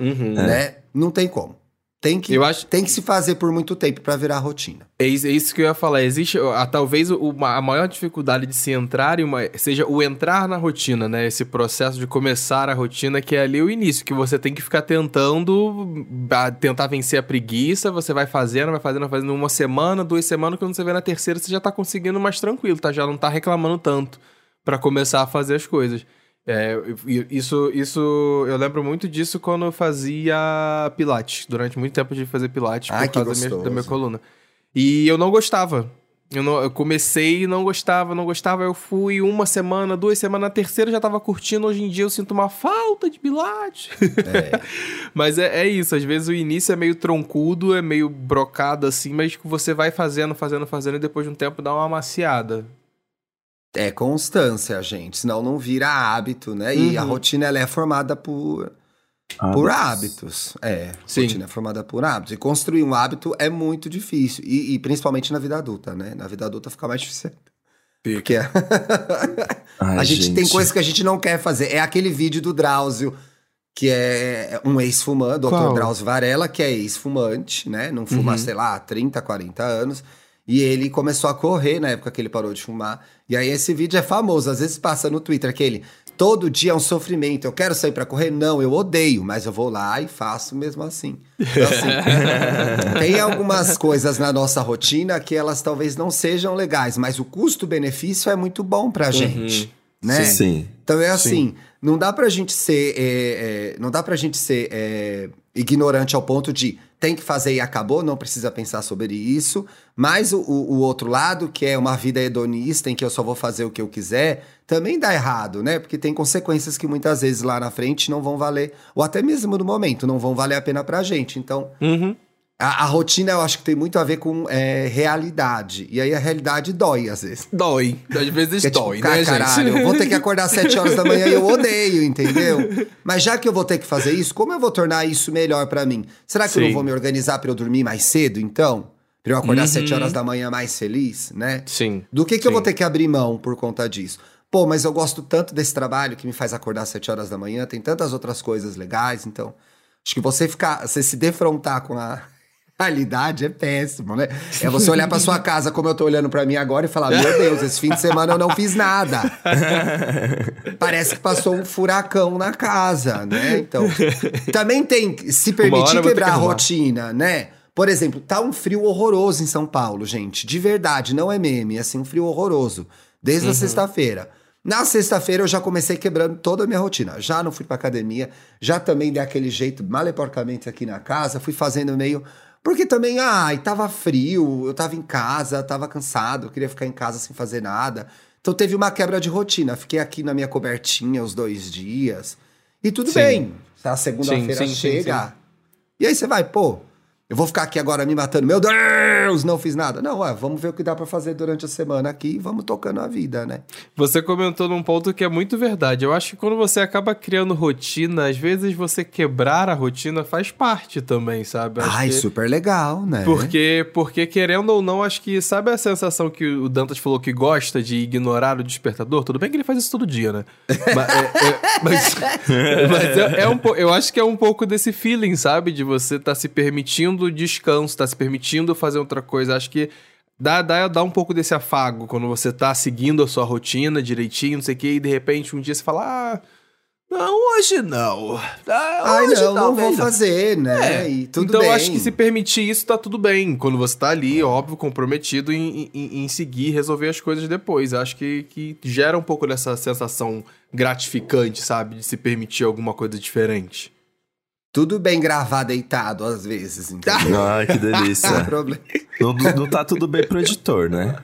[SPEAKER 2] Uhum.
[SPEAKER 3] né? Não tem como. Tem que,
[SPEAKER 2] Eu acho-
[SPEAKER 3] tem que se fazer por muito tempo pra virar rotina.
[SPEAKER 2] É isso, é isso que eu ia falar. Existe, ah, talvez, uma- a maior dificuldade de se entrar em uma. seja o entrar na rotina, né? Esse processo de começar a rotina, que é ali o início, que você tem que ficar tentando ah, tentar vencer a preguiça. Você vai fazendo, vai fazendo, vai fazendo uma semana, duas semanas, quando você vê na terceira, você já tá conseguindo mais tranquilo, tá? Já não tá reclamando tanto pra começar a fazer as coisas. É, isso, isso, eu lembro muito disso quando eu fazia pilates. Durante muito tempo de fazer pilates
[SPEAKER 3] Ai,
[SPEAKER 2] por causa da minha, da minha coluna. E eu não gostava. Eu, não- eu comecei e não gostava, não gostava. Eu fui uma semana, duas semanas, na terceira já tava curtindo. Hoje em dia eu sinto uma falta de pilates. (laughs) mas é, é isso, às vezes o início é meio troncudo, é meio brocado assim, mas você vai fazendo, fazendo, fazendo e depois de um tempo dá uma amaciada.
[SPEAKER 3] É constância, gente, senão não vira hábito, né? E a
[SPEAKER 2] Uhum.
[SPEAKER 3] rotina ela é formada por, por hábitos. É,
[SPEAKER 2] Sim.
[SPEAKER 3] rotina é formada por hábitos. E construir um hábito é muito difícil. E, e principalmente na vida adulta, né? Na vida adulta fica mais difícil. Porque (laughs)
[SPEAKER 1] Ai,
[SPEAKER 3] a gente,
[SPEAKER 1] gente.
[SPEAKER 3] tem coisas que a gente não quer fazer. É aquele vídeo do Drauzio, que é um ex-fumante, Dr. Drauzio Varela, que é ex-fumante, né? Não fuma,
[SPEAKER 2] Uhum.
[SPEAKER 3] sei lá, 30, 40 anos. E ele começou a correr na época que ele parou de fumar. E aí esse vídeo é famoso, às vezes passa no Twitter aquele todo dia é um sofrimento. Eu quero sair pra correr? Não, eu odeio, mas eu vou lá e faço mesmo assim. Então, assim, (laughs) tem algumas coisas na nossa rotina que elas talvez não sejam legais, mas o custo-benefício é muito bom pra gente, né?
[SPEAKER 1] Sim.
[SPEAKER 3] Então é assim, não dá pra gente ser, é, é, não dá pra gente ser é, ignorante ao ponto de tem que fazer e acabou, não precisa pensar sobre isso. Mas o, o- outro lado, que é uma vida hedonista em que eu só vou fazer o que eu quiser, também dá errado, né? Porque tem consequências que muitas vezes lá na frente não vão valer, ou até mesmo no momento, não vão valer a pena pra gente. Então,
[SPEAKER 2] Uhum.
[SPEAKER 3] A, a rotina eu acho que tem muito a ver com é, realidade. E aí a realidade dói às vezes.
[SPEAKER 2] Dói. Às vezes (laughs)
[SPEAKER 3] é tipo,
[SPEAKER 2] dói,
[SPEAKER 3] "Ca-
[SPEAKER 2] né,
[SPEAKER 3] caralho,
[SPEAKER 2] gente?
[SPEAKER 3] eu vou ter que acordar às 7 horas da manhã e eu odeio, entendeu? Mas já que eu vou ter que fazer isso, como eu vou tornar isso melhor pra mim? Será que eu
[SPEAKER 2] Sim.
[SPEAKER 3] não vou me organizar pra eu dormir mais cedo, então? Pra eu acordar às
[SPEAKER 2] Uhum.
[SPEAKER 3] 7 horas da manhã mais feliz, né?
[SPEAKER 2] Sim.
[SPEAKER 3] Do que, que eu
[SPEAKER 2] Sim.
[SPEAKER 3] vou ter que abrir mão por conta disso? Pô, mas eu gosto tanto desse trabalho que me faz acordar às 7 horas da manhã, tem tantas outras coisas legais, então. Acho que você ficar, você se defrontar com a realidade é péssimo, né? É você olhar pra sua casa como eu tô olhando pra mim agora e falar: Meu Deus, esse fim de semana eu não fiz nada. (laughs) Parece que passou um furacão na casa, né? Então, também tem que se permitir
[SPEAKER 2] ter que
[SPEAKER 3] quebrar a rotina, né? Por exemplo, tá um frio horroroso em São Paulo, gente. De verdade, não é meme, é assim, um frio horroroso. Desde a sexta-feira. Na sexta-feira eu já comecei quebrando toda a minha rotina. Já não fui pra academia, já também dei aquele jeito maleporcamente aqui na casa, fui fazendo meio. Porque também, ai, tava frio, eu tava em casa, tava cansado, eu queria ficar em casa sem fazer nada. Então teve uma quebra de rotina. Fiquei aqui na minha cobertinha os dois dias. E tudo
[SPEAKER 2] Sim.
[SPEAKER 3] bem. A segunda-feira
[SPEAKER 2] Sim, sim, sim,
[SPEAKER 3] chega. E aí você vai, pô, eu vou ficar aqui agora me matando. Meu Deus, não fiz nada. Não, ué, vamos ver o que dá pra fazer durante a semana aqui e vamos tocando a vida, né?
[SPEAKER 2] Você comentou num ponto que é muito verdade. Eu acho que quando você acaba criando rotina, às vezes você quebrar a rotina faz parte também, sabe? Acho
[SPEAKER 3] Ai,
[SPEAKER 2] que-
[SPEAKER 3] super legal, né?
[SPEAKER 2] Porque, porque, querendo ou não, acho que sabe a sensação que o Dantas falou que gosta de ignorar o despertador? Tudo bem que ele faz isso todo dia, né? (laughs) mas é, é- mas- (laughs) mas é- é um eu acho que é um pouco desse feeling, sabe? De você estar se permitindo descanso, tá se permitindo fazer outra coisa. Acho que dá, dá, dá um pouco desse afago quando você tá seguindo a sua rotina direitinho, não sei o quê, e de repente um dia você fala, ah. Não, hoje não. Ah,
[SPEAKER 3] Ai,
[SPEAKER 2] hoje
[SPEAKER 3] não, não vou fazer, né?
[SPEAKER 2] é,
[SPEAKER 3] E tudo
[SPEAKER 2] então
[SPEAKER 3] bem.
[SPEAKER 2] eu acho que se permitir isso tá tudo bem. Quando você tá ali, óbvio, comprometido em, em, em seguir, resolver as coisas depois. Acho que, que gera um pouco dessa sensação gratificante, sabe? De se permitir alguma coisa diferente.
[SPEAKER 3] Tudo bem gravar deitado às vezes, entendeu?
[SPEAKER 1] Ai, que delícia. (laughs)
[SPEAKER 3] problema.
[SPEAKER 1] não, não tá tudo bem pro editor, né?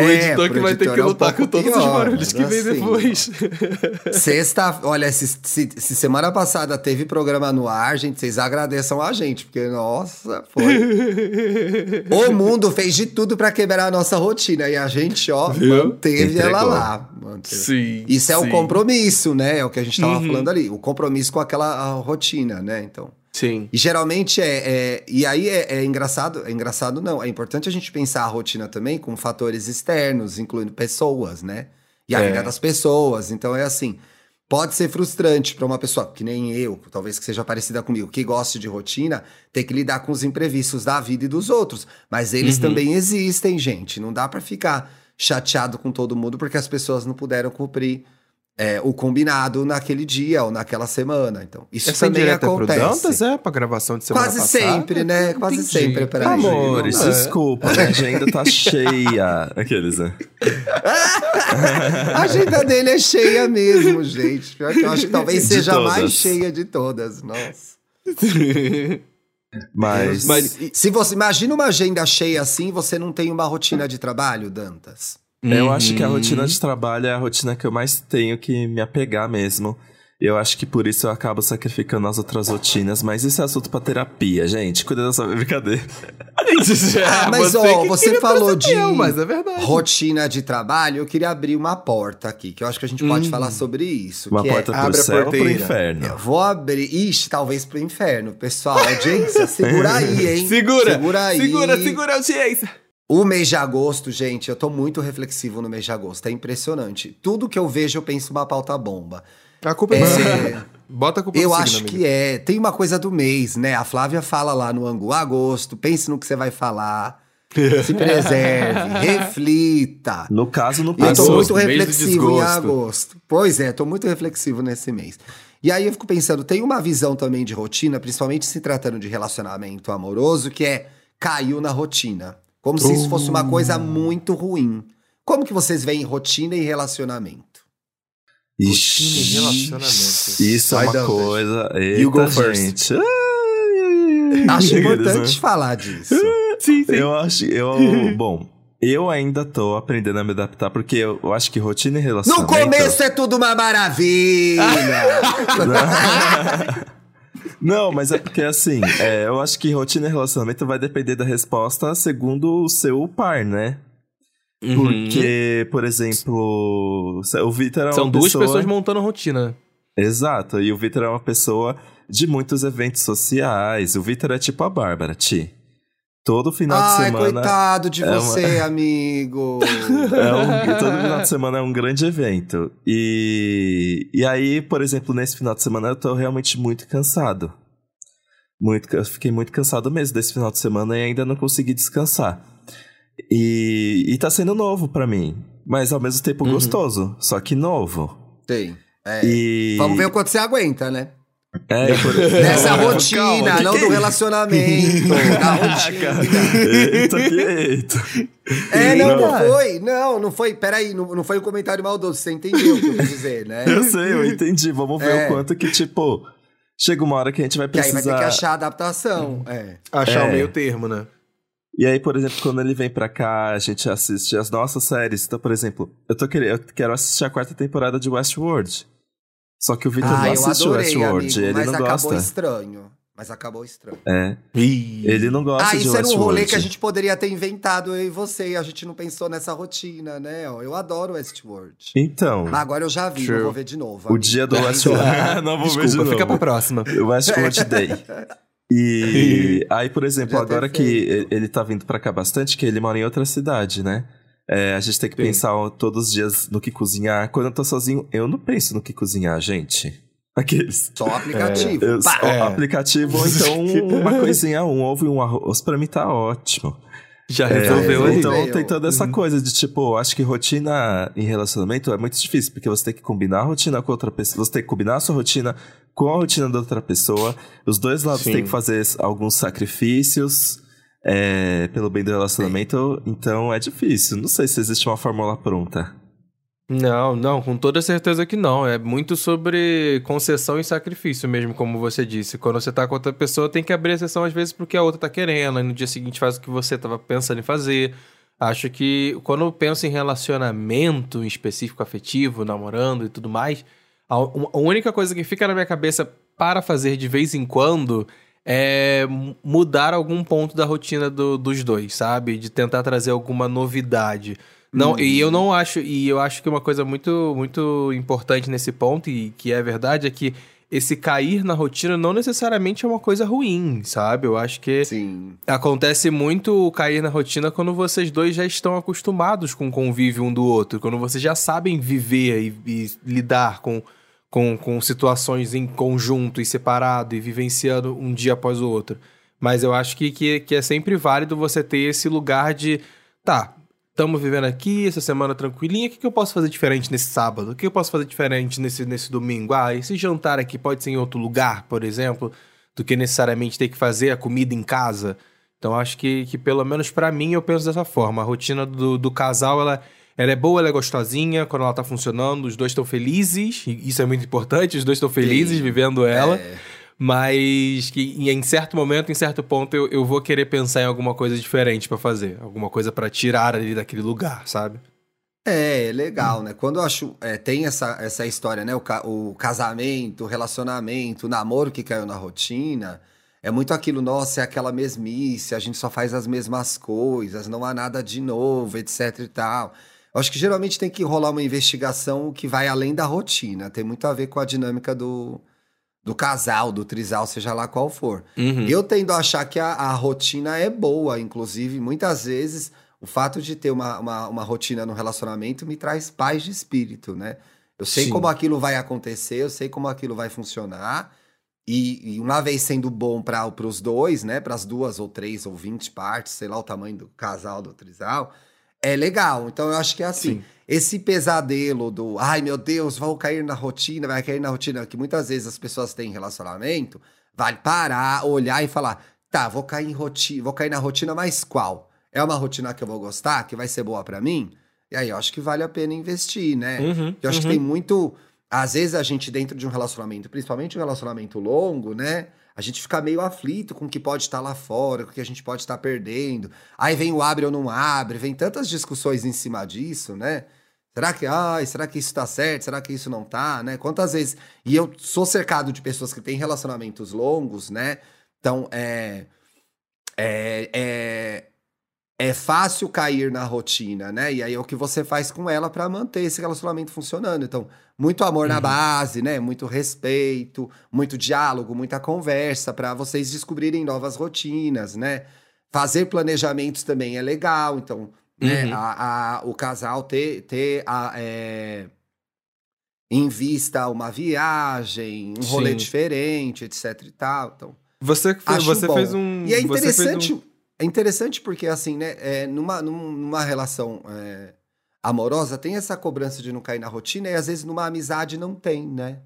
[SPEAKER 2] O
[SPEAKER 3] É,
[SPEAKER 2] editor que vai ter
[SPEAKER 3] editor
[SPEAKER 2] que
[SPEAKER 3] é um
[SPEAKER 2] lutar com todos os
[SPEAKER 3] pior,
[SPEAKER 2] barulhos que vem
[SPEAKER 3] assim.
[SPEAKER 2] depois. (laughs)
[SPEAKER 3] Sexta, olha, se, se- se semana passada teve programa no ar, gente, vocês agradeçam a gente, porque, nossa, foi. (laughs) o mundo fez de tudo pra quebrar a nossa rotina e a gente, ó,
[SPEAKER 2] Viu?
[SPEAKER 3] manteve ela
[SPEAKER 1] Entregou.
[SPEAKER 3] lá. Manteve.
[SPEAKER 2] Sim.
[SPEAKER 3] Isso é o compromisso, né? É o que a gente tava
[SPEAKER 2] Uhum.
[SPEAKER 3] falando ali. O compromisso com aquela a rotina, né? Então.
[SPEAKER 2] Sim.
[SPEAKER 3] E geralmente é. é- e aí é, é engraçado. É engraçado, não. É importante a gente pensar a rotina também com fatores externos, incluindo pessoas, né? E a
[SPEAKER 2] É.
[SPEAKER 3] vida das pessoas. Então é assim. Pode ser frustrante para uma pessoa, que nem eu, talvez que seja parecida comigo, que goste de rotina, ter que lidar com os imprevistos da vida e dos outros. Mas eles
[SPEAKER 2] Uhum.
[SPEAKER 3] também existem, gente. Não dá para ficar chateado com todo mundo porque as pessoas não puderam cumprir é, o combinado naquele dia ou naquela semana. Então, isso
[SPEAKER 2] Essa
[SPEAKER 3] também
[SPEAKER 2] é pro
[SPEAKER 3] acontece.
[SPEAKER 2] Dantas, é? Pra gravação de semana
[SPEAKER 3] Quase
[SPEAKER 2] passada?
[SPEAKER 3] sempre, né? Quase
[SPEAKER 2] Entendi.
[SPEAKER 3] sempre pra gente.
[SPEAKER 1] Amores,
[SPEAKER 3] é.
[SPEAKER 1] desculpa, minha agenda tá cheia. Aqueles, né?
[SPEAKER 3] A agenda dele é cheia mesmo, gente. Pior que eu acho que talvez
[SPEAKER 1] De
[SPEAKER 3] seja a mais cheia de todas. Nossa.
[SPEAKER 1] Mas.
[SPEAKER 2] Mas-
[SPEAKER 3] Se você imagina uma agenda cheia assim, você não tem uma rotina de trabalho, Dantas.
[SPEAKER 1] Eu acho que a
[SPEAKER 2] Uhum.
[SPEAKER 1] rotina de trabalho é a rotina que eu mais tenho que me apegar mesmo. Eu acho que por isso eu acabo sacrificando as outras rotinas, mas isso é assunto pra terapia, gente. Cuida da sua (laughs) brincadeira. (laughs)
[SPEAKER 3] Ah, mas
[SPEAKER 2] você
[SPEAKER 3] ó,
[SPEAKER 2] que
[SPEAKER 3] você falou de
[SPEAKER 2] eu, mas é verdade.
[SPEAKER 3] rotina de trabalho, eu queria abrir uma porta aqui, que eu acho que a gente pode
[SPEAKER 2] Hum.
[SPEAKER 3] falar sobre isso.
[SPEAKER 1] Uma
[SPEAKER 3] que
[SPEAKER 1] porta
[SPEAKER 3] é,
[SPEAKER 1] pro
[SPEAKER 2] abre a
[SPEAKER 1] céu ou pro inferno?
[SPEAKER 3] Eu vou abrir. Ixi, talvez pro inferno. Pessoal, audiência, segura aí, (laughs) hein?
[SPEAKER 2] Segura,
[SPEAKER 3] Segura aí.
[SPEAKER 2] segura, segura a audiência.
[SPEAKER 3] O mês de agosto, gente, eu tô muito reflexivo no mês de agosto. É impressionante. Tudo que eu vejo, eu penso uma pauta bomba.
[SPEAKER 2] A culpa é,
[SPEAKER 3] É. (laughs)
[SPEAKER 2] Bota a culpa
[SPEAKER 3] Eu acho
[SPEAKER 2] signo,
[SPEAKER 3] que é. Tem uma coisa do mês, né? A Flávia fala lá no Angu Agosto. Pense no que você vai falar. (laughs) Se preserve, reflita.
[SPEAKER 1] No caso, no
[SPEAKER 3] E eu tô
[SPEAKER 2] Agosto,
[SPEAKER 3] muito reflexivo em agosto. Pois é, tô muito reflexivo nesse mês. E aí eu fico pensando, tem uma visão também de rotina, principalmente se tratando de relacionamento amoroso, que é caiu na rotina. Como se isso fosse uma coisa muito ruim. Como que vocês veem rotina e relacionamento?
[SPEAKER 1] Ixi,
[SPEAKER 2] Rotina e relacionamento.
[SPEAKER 1] Isso
[SPEAKER 3] Vai,
[SPEAKER 1] é uma coisa.
[SPEAKER 2] You go
[SPEAKER 1] Eita,
[SPEAKER 2] first. (laughs)
[SPEAKER 3] Acho importante
[SPEAKER 1] né?
[SPEAKER 3] falar disso. (laughs)
[SPEAKER 2] Sim, sim.
[SPEAKER 1] Eu acho. Eu, (laughs) bom, eu ainda tô aprendendo a me adaptar, porque eu, eu acho que rotina e
[SPEAKER 3] No
[SPEAKER 1] relacionamento.
[SPEAKER 3] começo é tudo uma maravilha!
[SPEAKER 1] Não, mas é porque assim, é, eu acho que rotina e relacionamento vai depender da resposta segundo o seu par, né?
[SPEAKER 2] Uhum.
[SPEAKER 1] Porque, por exemplo, o Vitor é uma
[SPEAKER 2] São duas
[SPEAKER 1] pessoa...
[SPEAKER 2] pessoas montando rotina.
[SPEAKER 1] Exato, e o Vitor é uma pessoa de muitos eventos sociais. O Vitor é tipo a Bárbara, Ti. Todo final de
[SPEAKER 3] Ai,
[SPEAKER 1] semana.
[SPEAKER 3] coitado de
[SPEAKER 1] é uma-
[SPEAKER 3] você, (laughs) amigo.
[SPEAKER 1] É um, todo final de semana é um grande evento. E, e aí, por exemplo, nesse final de semana eu tô realmente muito cansado. Muito, eu fiquei muito cansado mesmo desse final de semana e ainda não consegui descansar. E, e tá sendo novo pra mim, mas ao mesmo tempo
[SPEAKER 2] Uhum.
[SPEAKER 1] gostoso, só que novo.
[SPEAKER 3] Tem. É.
[SPEAKER 1] E
[SPEAKER 3] Vamos ver o quanto você aguenta, né?
[SPEAKER 1] É, por...
[SPEAKER 3] Nessa rotina,
[SPEAKER 1] calma,
[SPEAKER 3] não
[SPEAKER 1] que
[SPEAKER 3] do
[SPEAKER 1] é
[SPEAKER 3] relacionamento, da rotina.
[SPEAKER 1] Eita, que eita.
[SPEAKER 3] É, não, não
[SPEAKER 1] Não.
[SPEAKER 3] foi. Não, não foi. Peraí, não, não foi um comentário maldoso. Você entendeu o que eu quis dizer, né?
[SPEAKER 1] Eu sei, eu entendi. Vamos ver
[SPEAKER 3] É.
[SPEAKER 1] o quanto que, tipo, chega uma hora que a gente vai
[SPEAKER 3] Que aí
[SPEAKER 1] precisar.
[SPEAKER 3] vai ter que achar a adaptação. É.
[SPEAKER 2] Achar
[SPEAKER 1] É.
[SPEAKER 2] o meio termo, né?
[SPEAKER 1] E aí, por exemplo, quando ele vem pra cá, a gente assiste as nossas séries. Então, por exemplo, eu, tô querendo, eu quero assistir a quarta temporada de Westworld. Só que o Victor
[SPEAKER 3] Ah,
[SPEAKER 1] não assiste
[SPEAKER 3] adorei,
[SPEAKER 1] Westworld,
[SPEAKER 3] amigo,
[SPEAKER 1] ele
[SPEAKER 3] mas
[SPEAKER 1] não
[SPEAKER 3] acabou
[SPEAKER 1] gosta.
[SPEAKER 3] estranho. Mas acabou estranho.
[SPEAKER 1] É,
[SPEAKER 2] Ih.
[SPEAKER 1] ele não gosta
[SPEAKER 3] Ah,
[SPEAKER 1] de
[SPEAKER 3] isso era um
[SPEAKER 1] Westworld.
[SPEAKER 3] rolê que a gente poderia ter inventado, eu e você. e A gente não pensou nessa rotina, né? Eu adoro Westworld.
[SPEAKER 1] Então,
[SPEAKER 3] Mas agora eu já vi, vou ver de novo.
[SPEAKER 1] o
[SPEAKER 3] amigo.
[SPEAKER 1] dia do (laughs) Westworld... Ah, (laughs) não vou ver de
[SPEAKER 2] Desculpa,
[SPEAKER 1] novo.
[SPEAKER 2] fica pra próxima. (laughs)
[SPEAKER 1] O Westworld Day. E aí, por exemplo, agora que ele tá vindo pra cá bastante, que ele mora em outra cidade, né? É, a gente tem que
[SPEAKER 2] Sim.
[SPEAKER 1] pensar todos os dias no que cozinhar. Quando eu tô sozinho, eu não penso no que cozinhar, gente. Aqueles.
[SPEAKER 3] Só aplicativo.
[SPEAKER 1] Eu,
[SPEAKER 3] Pá!
[SPEAKER 1] ó,
[SPEAKER 2] É.
[SPEAKER 1] aplicativo, ou então (laughs) uma coisinha, um ovo e um arroz, pra mim tá ótimo.
[SPEAKER 2] Já
[SPEAKER 1] É,
[SPEAKER 2] resolveu aí.
[SPEAKER 1] então tem toda essa
[SPEAKER 2] Uhum.
[SPEAKER 1] coisa de tipo, acho que rotina em relacionamento é muito difícil, porque você tem que combinar a rotina com outra pessoa, você tem que combinar a sua rotina com a rotina da outra pessoa. Os dois lados
[SPEAKER 2] Sim.
[SPEAKER 1] têm que fazer alguns sacrifícios é, pelo bem do relacionamento, então é difícil. Não sei se existe uma fórmula pronta.
[SPEAKER 2] Não, não, com toda certeza que não. É muito sobre concessão e sacrifício mesmo, como você disse. Quando você tá com outra pessoa, tem que abrir sessão às vezes porque a outra tá querendo, e no dia seguinte faz o que você tava pensando em fazer. Acho que quando eu penso em relacionamento em específico afetivo, namorando e tudo mais, a única coisa que fica na minha cabeça para fazer de vez em quando é mu- mudar algum ponto da rotina do- dos dois, sabe? De tentar trazer alguma novidade. Não, e eu não acho, e eu acho que uma coisa muito, muito importante nesse ponto, e que é verdade, é que esse cair na rotina não necessariamente é uma coisa ruim, sabe? Eu acho que
[SPEAKER 3] Sim.
[SPEAKER 2] Acontece muito o cair na rotina quando vocês dois já estão acostumados com o convívio um do outro, quando vocês já sabem viver e, e lidar com, com, com situações em conjunto e separado e vivenciando um dia após o outro. Mas eu acho que, que, que é sempre válido você ter esse lugar de, tá, estamos vivendo aqui, essa semana tranquilinha, o que, que eu posso fazer diferente nesse sábado? O que eu posso fazer diferente nesse, nesse domingo? Ah, esse jantar aqui pode ser em outro lugar, por exemplo, do que necessariamente ter que fazer a comida em casa. Então acho que, que pelo menos pra mim eu penso dessa forma. A rotina do, do casal, ela, ela é boa, ela é gostosinha, quando ela tá funcionando, os dois estão felizes, e isso é muito importante, os dois estão felizes
[SPEAKER 3] Sim.
[SPEAKER 2] vivendo ela.
[SPEAKER 3] É.
[SPEAKER 2] Mas que em- certo momento, em certo ponto, eu, eu vou querer pensar em alguma coisa diferente pra fazer. Alguma coisa pra tirar ali daquele lugar, sabe?
[SPEAKER 3] É, é legal, né? Quando eu acho. é, tem essa, essa história, né? O, ca- o casamento, o relacionamento, o namoro que caiu na rotina. É muito aquilo, nossa, é aquela mesmice, a gente só faz as mesmas coisas, não há nada de novo, etc e tal. Eu acho que geralmente tem que rolar uma investigação que vai além da rotina. Tem muito a ver com a dinâmica do, do casal, do trisal, seja lá qual for.
[SPEAKER 2] Uhum.
[SPEAKER 3] Eu tendo a achar que a, a rotina é boa, inclusive, muitas vezes o fato de ter uma, uma, uma rotina no relacionamento me traz paz de espírito, né? Eu sei
[SPEAKER 2] Sim.
[SPEAKER 3] como aquilo vai acontecer, eu sei como aquilo vai funcionar. E, e uma vez sendo bom para os dois, né? Para as duas ou três ou vinte partes, sei lá o tamanho do casal, do trisal, é legal. Então eu acho que é assim.
[SPEAKER 2] Sim.
[SPEAKER 3] Esse pesadelo do ai meu Deus, vou cair na rotina, vai cair na rotina, que muitas vezes as pessoas têm em relacionamento, vale parar, olhar e falar: tá, vou cair em rotina, vou cair na rotina, mas qual? É uma rotina que eu vou gostar, que vai ser boa pra mim? E aí eu acho que vale a pena investir, né?
[SPEAKER 2] Uhum,
[SPEAKER 3] Eu acho
[SPEAKER 2] uhum.
[SPEAKER 3] que tem muito. Às vezes a gente, dentro de um relacionamento, principalmente um relacionamento longo, né? A gente fica meio aflito com o que pode estar lá fora, com o que a gente pode estar perdendo. Aí vem o abre ou não abre, vem tantas discussões em cima disso, né? Será que, ai, será que isso tá certo? Será que isso não tá, né? Quantas vezes. E eu sou cercado de pessoas que têm relacionamentos longos, né? Então, é. É. É, é fácil cair na rotina, né? E aí é o que você faz com ela pra manter esse relacionamento funcionando. Então, muito amor na base, né? Muito respeito, muito diálogo, muita conversa pra vocês descobrirem novas rotinas, né? Fazer planejamentos também é legal, então, né,
[SPEAKER 2] Uhum.
[SPEAKER 3] a, a- o casal ter, ter a, é, em vista uma viagem, um rolê
[SPEAKER 2] Sim.
[SPEAKER 3] diferente, etc e tal. Então,
[SPEAKER 2] Você, você
[SPEAKER 3] bom.
[SPEAKER 2] fez um.
[SPEAKER 3] e é interessante, é interessante porque, assim, né, é, numa, num- numa relação é, amorosa, tem essa cobrança de não cair na rotina e às vezes numa amizade não tem, né?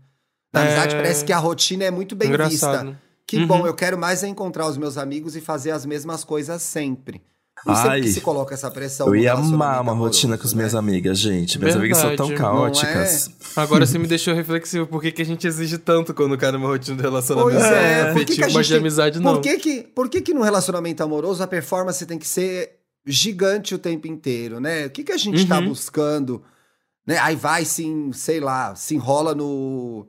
[SPEAKER 3] Na
[SPEAKER 2] É.
[SPEAKER 3] amizade parece que a rotina é muito bem
[SPEAKER 2] Engraçado.
[SPEAKER 3] vista. Que
[SPEAKER 2] Uhum.
[SPEAKER 3] bom, eu quero mais é encontrar os meus amigos e fazer as mesmas coisas sempre. Não sei
[SPEAKER 1] Ai,
[SPEAKER 3] porque se coloca essa pressão.
[SPEAKER 1] Eu ia amar uma rotina com as
[SPEAKER 3] né?
[SPEAKER 1] minhas amigas, gente. Minhas amigas são tão
[SPEAKER 2] Verdade.
[SPEAKER 1] caóticas.
[SPEAKER 2] Agora você me deixou reflexivo. Por que, que a gente exige tanto quando cai numa rotina de relacionamento?
[SPEAKER 3] Pois é, por que, que a
[SPEAKER 2] afetivo,
[SPEAKER 3] gente
[SPEAKER 2] mas de amizade não.
[SPEAKER 3] Por que que, por que que num relacionamento amoroso a performance tem que ser gigante o tempo inteiro, né? O que que a gente tá
[SPEAKER 2] Uhum.
[SPEAKER 3] buscando? Né? Aí vai, en- sei lá, se enrola no...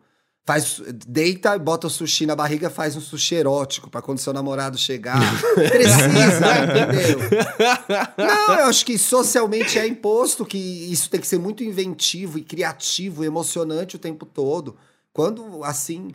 [SPEAKER 3] Faz, deita, bota o sushi na barriga, faz um sushi erótico pra quando seu namorado chegar. (laughs) Precisa, entendeu? Não, eu acho que socialmente é imposto que isso tem que ser muito inventivo e criativo, e emocionante o tempo todo. Quando, assim,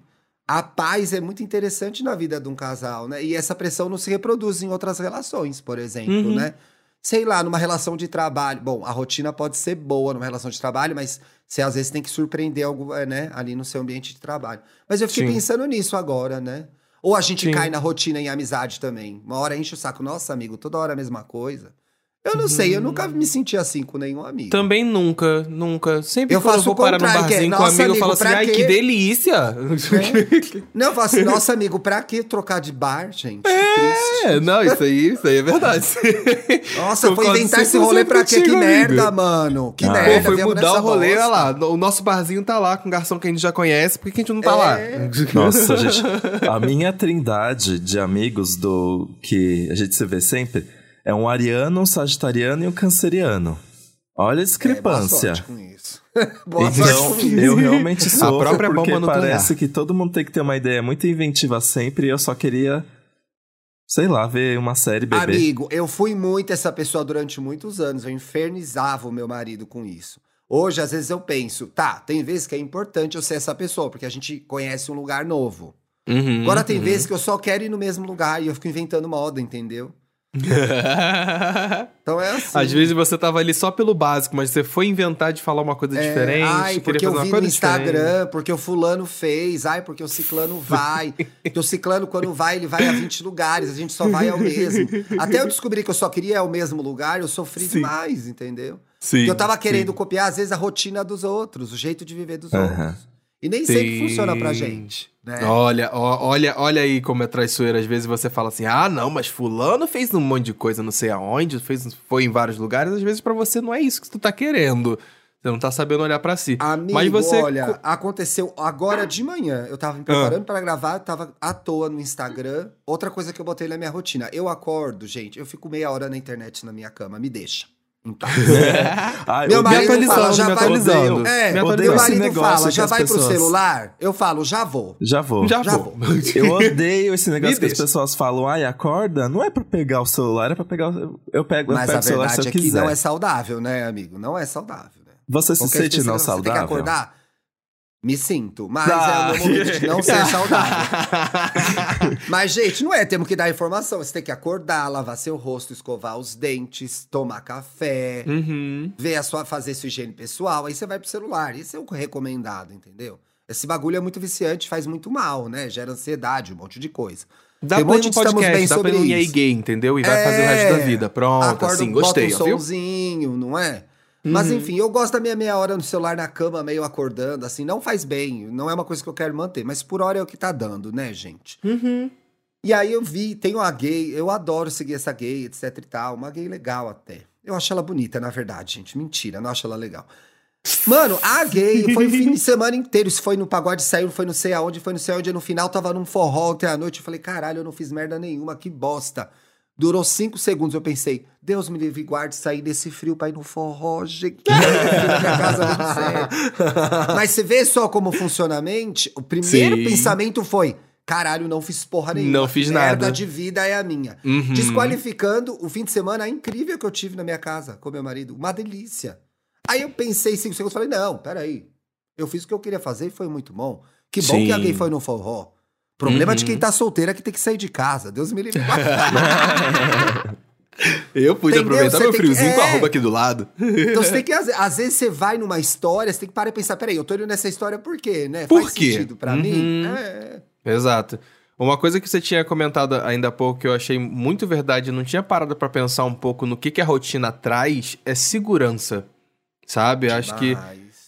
[SPEAKER 3] a paz é muito interessante na vida de um casal, né? E essa pressão não se reproduz em outras relações, por exemplo,
[SPEAKER 2] Uhum.
[SPEAKER 3] né? Sei lá, numa relação de trabalho. Bom, a rotina pode ser boa numa relação de trabalho, mas você às vezes tem que surpreender algo, é, né? Ali no seu ambiente de trabalho. Mas eu fiquei
[SPEAKER 2] Sim.
[SPEAKER 3] pensando nisso agora, né? Ou a gente
[SPEAKER 2] Sim.
[SPEAKER 3] cai na rotina em amizade também. Uma hora enche o saco. Nossa, amigo, toda hora a mesma coisa. Eu não sei, eu nunca me senti assim com nenhum amigo.
[SPEAKER 2] Também nunca, nunca. Sempre
[SPEAKER 3] Eu
[SPEAKER 2] quando eu
[SPEAKER 3] faço
[SPEAKER 2] vou parar no
[SPEAKER 3] que é,
[SPEAKER 2] barzinho com um
[SPEAKER 3] "Nossa,
[SPEAKER 2] amigo, eu falo
[SPEAKER 3] amigo,
[SPEAKER 2] assim, ai,
[SPEAKER 3] quê?"
[SPEAKER 2] que delícia!
[SPEAKER 3] Não, eu falo assim, nossa, amigo, pra que trocar de bar, gente?
[SPEAKER 2] É, não, isso aí, isso aí é verdade. (laughs)
[SPEAKER 3] Nossa, foi inventar esse
[SPEAKER 2] 100%
[SPEAKER 3] rolê pra quê? Que merda,
[SPEAKER 2] amigo.
[SPEAKER 3] mano. Que
[SPEAKER 1] Ah.
[SPEAKER 3] merda.
[SPEAKER 2] Pô, foi mudar o rolê, olha lá. O nosso barzinho tá lá com um garçom que a gente já conhece, por que que a gente não tá
[SPEAKER 3] É.
[SPEAKER 2] lá?
[SPEAKER 1] Nossa, (laughs) gente, a minha trindade de amigos do que a gente se vê sempre é um ariano, um sagitariano e um canceriano. Olha a
[SPEAKER 3] É, boa
[SPEAKER 1] discrepância.
[SPEAKER 3] sorte com isso. (laughs) boa sorte
[SPEAKER 1] então,
[SPEAKER 3] com isso.
[SPEAKER 1] eu realmente sofro
[SPEAKER 2] própria
[SPEAKER 1] porque
[SPEAKER 2] bomba nuclear.
[SPEAKER 1] parece que todo mundo tem que ter uma ideia muito inventiva sempre e eu só queria, sei lá, ver uma série bebê.
[SPEAKER 3] Amigo, eu fui muito essa pessoa durante muitos anos. Eu infernizava o meu marido com isso. Hoje, às vezes, eu penso, tá, tem vezes que é importante eu ser essa pessoa, porque a gente conhece um lugar novo.
[SPEAKER 2] Uhum,
[SPEAKER 3] Agora tem
[SPEAKER 2] uhum.
[SPEAKER 3] vezes que eu só quero ir no mesmo lugar e eu fico inventando moda, entendeu? (laughs) Então é assim.
[SPEAKER 2] Às vezes você tava ali só pelo básico, mas você foi inventar de falar uma coisa
[SPEAKER 3] É,
[SPEAKER 2] diferente.
[SPEAKER 3] Ai, porque eu vi no Instagram,
[SPEAKER 2] diferente.
[SPEAKER 3] porque o fulano fez, ai, porque o ciclano vai. porque o ciclano, quando vai, ele vai a 20 lugares, a gente só vai ao mesmo. Até eu descobri que eu só queria ir ao mesmo lugar, eu sofri
[SPEAKER 2] Sim.
[SPEAKER 3] demais, entendeu?
[SPEAKER 2] Sim,
[SPEAKER 3] Porque eu tava
[SPEAKER 2] sim.
[SPEAKER 3] querendo copiar, às vezes, a rotina dos outros, o jeito de viver dos outros. E nem sempre funciona pra
[SPEAKER 2] Sim.
[SPEAKER 3] gente. Né?
[SPEAKER 2] Olha, olha, olha aí como é traiçoeira. Às vezes você fala assim: ah, não, mas fulano fez um monte de coisa, não sei aonde, fez, foi em vários lugares. Às vezes pra você não é isso que tu tá querendo. Você não tá sabendo olhar pra si.
[SPEAKER 3] Amigo,
[SPEAKER 2] mas você.
[SPEAKER 3] olha, aconteceu agora de manhã. Eu tava me preparando pra gravar, eu tava à toa no Instagram. Outra coisa que eu botei na minha rotina. Eu acordo, gente, eu fico meia hora na internet na minha cama, me deixa. Paz.
[SPEAKER 1] Ai,
[SPEAKER 3] Meu
[SPEAKER 1] eu
[SPEAKER 3] marido fala, já vai-
[SPEAKER 2] atualizando.
[SPEAKER 3] É,
[SPEAKER 2] me
[SPEAKER 3] meu marido fala, já
[SPEAKER 1] as
[SPEAKER 3] vai pro
[SPEAKER 1] pessoas-
[SPEAKER 3] celular? Eu falo, já vou.
[SPEAKER 1] Já vou.
[SPEAKER 2] Já,
[SPEAKER 3] Já
[SPEAKER 2] vou. (laughs)
[SPEAKER 1] Eu odeio esse negócio que as
[SPEAKER 2] deixa.
[SPEAKER 1] pessoas falam, ai, acorda. Não é pra pegar o celular, é pra pegar o... Eu pego, eu
[SPEAKER 3] Mas
[SPEAKER 1] pego
[SPEAKER 3] a
[SPEAKER 1] o celular se
[SPEAKER 3] verdade
[SPEAKER 1] eu
[SPEAKER 3] é que
[SPEAKER 1] quiser.
[SPEAKER 3] não é saudável, né, amigo? Não é saudável, né?
[SPEAKER 1] Você se
[SPEAKER 3] Qualquer
[SPEAKER 1] sente não
[SPEAKER 3] que Você tem que
[SPEAKER 1] saudável?
[SPEAKER 3] acordar? Me sinto, mas
[SPEAKER 1] Ah.
[SPEAKER 3] é o meu momento de não ser saudável. (laughs) Mas, gente, não é, temos que dar informação. Você tem que acordar, lavar seu rosto, escovar os dentes, tomar café,
[SPEAKER 2] Uhum.
[SPEAKER 3] ver a sua, fazer sua higiene pessoal, aí você vai pro celular. Esse é o recomendado, entendeu? Esse bagulho é muito viciante, faz muito mal, né? Gera ansiedade, um monte de coisa.
[SPEAKER 2] Dá
[SPEAKER 3] Tem um monte
[SPEAKER 2] no
[SPEAKER 3] de
[SPEAKER 2] podcast,
[SPEAKER 3] bem
[SPEAKER 2] dá pra ir
[SPEAKER 3] isso.
[SPEAKER 2] Gay, entendeu? E vai fazer o resto da vida. Pronto,
[SPEAKER 3] Acorda,
[SPEAKER 2] assim,
[SPEAKER 3] bota
[SPEAKER 2] gostei,
[SPEAKER 3] um
[SPEAKER 2] ó, viu?
[SPEAKER 3] solzinho, não é? Mas
[SPEAKER 2] Uhum.
[SPEAKER 3] enfim, eu gosto da minha meia hora no celular na cama, meio acordando, assim, não faz bem, não é uma coisa que eu quero manter, mas por hora é o que tá dando, né, gente?
[SPEAKER 2] Uhum.
[SPEAKER 3] E aí eu vi, tem uma gay, eu adoro seguir essa gay, etc e tal, uma gay legal até. Eu acho ela bonita, na verdade, gente, mentira, não acho ela legal. Mano, a gay foi o fim de (laughs) semana inteiro. Isso foi no pagode, saiu, foi não sei aonde, foi não sei aonde. No final tava num forró até a noite. Eu falei, caralho, eu não fiz merda nenhuma, que bosta. Durou cinco segundos, eu pensei, Deus me livre e guarde sair desse frio pra ir no forró, gente. (laughs) Mas você vê só como funciona a mente? O primeiro
[SPEAKER 2] Sim.
[SPEAKER 3] pensamento foi, caralho, não fiz porra nenhuma.
[SPEAKER 2] Não fiz
[SPEAKER 3] Merda
[SPEAKER 2] nada.
[SPEAKER 3] de vida é a minha.
[SPEAKER 2] Uhum.
[SPEAKER 3] Desqualificando o fim de semana incrível que eu tive na minha casa com meu marido. Uma delícia. Aí eu pensei cinco segundos e falei, não, peraí. Eu fiz o que eu queria fazer e foi muito bom. Que bom
[SPEAKER 2] Sim.
[SPEAKER 3] que alguém foi no forró. Problema
[SPEAKER 2] Uhum.
[SPEAKER 3] de quem tá solteiro é que tem que sair de casa. Deus me livre. (laughs)
[SPEAKER 2] Eu pude
[SPEAKER 3] Entendeu?
[SPEAKER 2] aproveitar
[SPEAKER 3] Você
[SPEAKER 2] meu
[SPEAKER 3] tem que-
[SPEAKER 2] friozinho com
[SPEAKER 3] é.
[SPEAKER 2] arroba aqui do lado.
[SPEAKER 3] Então você tem que, (laughs) às, vezes você vai numa história, você tem que parar e pensar, peraí, eu tô indo nessa história por quê, né?
[SPEAKER 2] Por
[SPEAKER 3] Faz
[SPEAKER 2] quê?
[SPEAKER 3] sentido pra
[SPEAKER 2] Uhum.
[SPEAKER 3] mim? É.
[SPEAKER 2] Exato. Uma coisa que você tinha comentado ainda há pouco que eu achei muito verdade, não tinha parado pra pensar um pouco no que, que a rotina traz, é segurança. Sabe? Acho que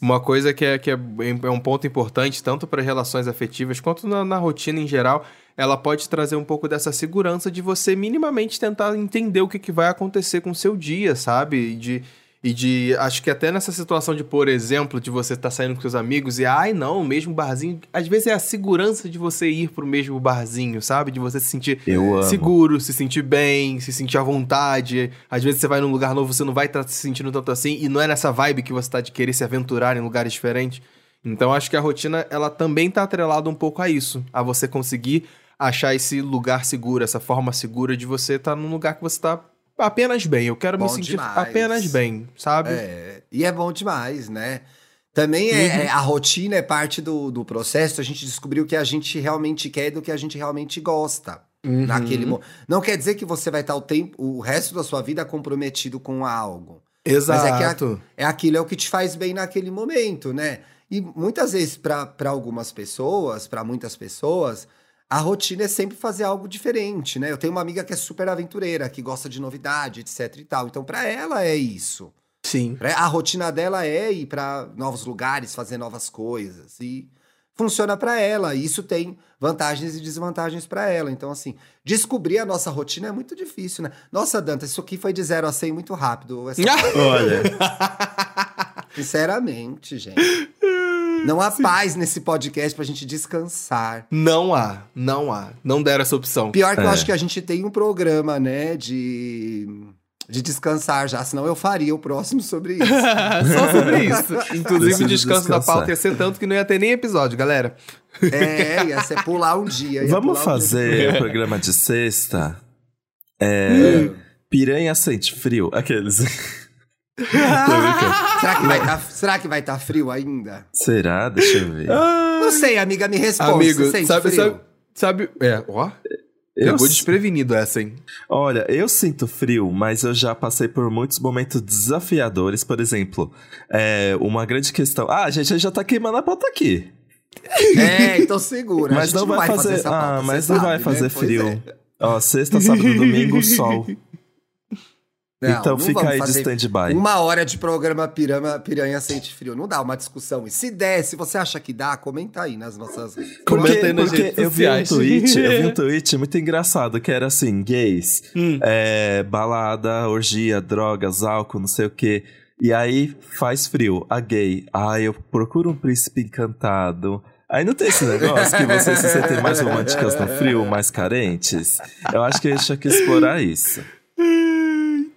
[SPEAKER 2] uma coisa que é, que é, é um ponto importante, tanto para relações afetivas quanto na, na rotina em geral, ela pode trazer um pouco dessa segurança de você minimamente tentar entender o que, que vai acontecer com o seu dia, sabe? De, e de. Acho que até nessa situação de, por exemplo, de você estar saindo com seus amigos e, ai não, o mesmo barzinho. Às vezes é a segurança de você ir pro mesmo barzinho, sabe? De você se sentir seguro, se sentir bem, se sentir à vontade. Às vezes você vai num lugar novo, você não vai estar se sentindo tanto assim, e não é nessa vibe que você tá de querer se aventurar em lugares diferentes. Então acho que a rotina, ela também tá atrelada um pouco a isso, a você conseguir achar esse lugar seguro, essa forma segura de você estar num lugar que você tá apenas bem. Eu quero me
[SPEAKER 3] Bom
[SPEAKER 2] sentir
[SPEAKER 3] demais.
[SPEAKER 2] apenas bem, sabe?
[SPEAKER 3] É, e é bom demais, né? Também é,
[SPEAKER 2] Uhum.
[SPEAKER 3] é- a rotina é parte do, do processo, a gente descobriu o que a gente realmente quer e do que a gente realmente gosta.
[SPEAKER 2] Uhum.
[SPEAKER 3] Naquele Não quer dizer que você vai estar o tempo, o resto da sua vida comprometido com algo.
[SPEAKER 2] Exato.
[SPEAKER 3] Mas é que É aquilo é o que te faz bem naquele momento, né? E muitas vezes, para algumas pessoas, para muitas pessoas, a rotina é sempre fazer algo diferente, né? Eu tenho uma amiga que é super aventureira, que gosta de novidade, etc e tal. Então, para ela é isso.
[SPEAKER 2] Sim.
[SPEAKER 3] A rotina dela é ir para novos lugares, fazer novas coisas. E funciona para ela. E isso tem vantagens e desvantagens para ela. Então, assim, descobrir a nossa rotina é muito difícil, né? Nossa, Danta, isso aqui foi de 0 a 100 muito rápido. Essa (laughs)
[SPEAKER 1] Olha, (laughs)
[SPEAKER 3] Sinceramente, gente. (laughs) Não há paz nesse podcast pra gente descansar.
[SPEAKER 2] Não há, não há. Não deram essa opção.
[SPEAKER 3] Pior que eu
[SPEAKER 1] É.
[SPEAKER 3] acho que a gente tem um programa, né, de, de descansar já, senão eu faria o próximo sobre isso. (laughs)
[SPEAKER 2] Só sobre isso. Inclusive, o descanso da pauta ia ser tanto que não ia ter nem episódio, galera.
[SPEAKER 3] é, ia ser pular um dia. ia
[SPEAKER 1] vamos
[SPEAKER 3] pular um
[SPEAKER 1] fazer (laughs) o programa de sexta? É, piranha sente frio? Aqueles.
[SPEAKER 3] Será que vai tá, será que vai estar frio ainda?
[SPEAKER 1] Será? Deixa eu ver.
[SPEAKER 3] Não sei, amiga, me responde.
[SPEAKER 2] Amigo,
[SPEAKER 3] Você sente
[SPEAKER 2] sabe,
[SPEAKER 3] frio?
[SPEAKER 2] sabe, sabe. É, ó.
[SPEAKER 1] Eu
[SPEAKER 2] Pegou
[SPEAKER 1] s-
[SPEAKER 2] desprevenido essa, hein?
[SPEAKER 1] Olha, eu sinto frio, mas eu já passei por muitos momentos desafiadores. Por exemplo, é, uma grande questão. Ah, gente, a gente já tá queimando a pauta aqui.
[SPEAKER 3] É, então segura. a
[SPEAKER 1] Mas
[SPEAKER 3] gente
[SPEAKER 1] não vai fazer.
[SPEAKER 3] essa pauta,
[SPEAKER 1] ah, mas não
[SPEAKER 3] sabe,
[SPEAKER 1] vai
[SPEAKER 3] né?
[SPEAKER 1] fazer
[SPEAKER 3] Pois
[SPEAKER 1] frio.
[SPEAKER 3] é.
[SPEAKER 1] Ó, sexta, sábado, domingo, sol. (laughs)
[SPEAKER 3] Não,
[SPEAKER 1] então
[SPEAKER 3] não
[SPEAKER 1] fica aí de stand-by.
[SPEAKER 3] Uma hora de programa piranha, piranha Sente Frio. Não dá uma discussão. E se der, se você acha que dá, comenta aí nas nossas redes.
[SPEAKER 2] Comenta aí nas
[SPEAKER 1] porque
[SPEAKER 2] redes
[SPEAKER 1] eu vi um tweet, eu vi um (laughs) tweet muito engraçado, que era assim, gays,
[SPEAKER 2] Hum.
[SPEAKER 1] é, balada, orgia, drogas, álcool, não sei o quê. E aí faz frio. A gay, ah, eu procuro um príncipe encantado. Aí não tem esse negócio que vocês se sentem mais românticas no frio, mais carentes? Eu acho que a gente tinha que explorar isso. (laughs)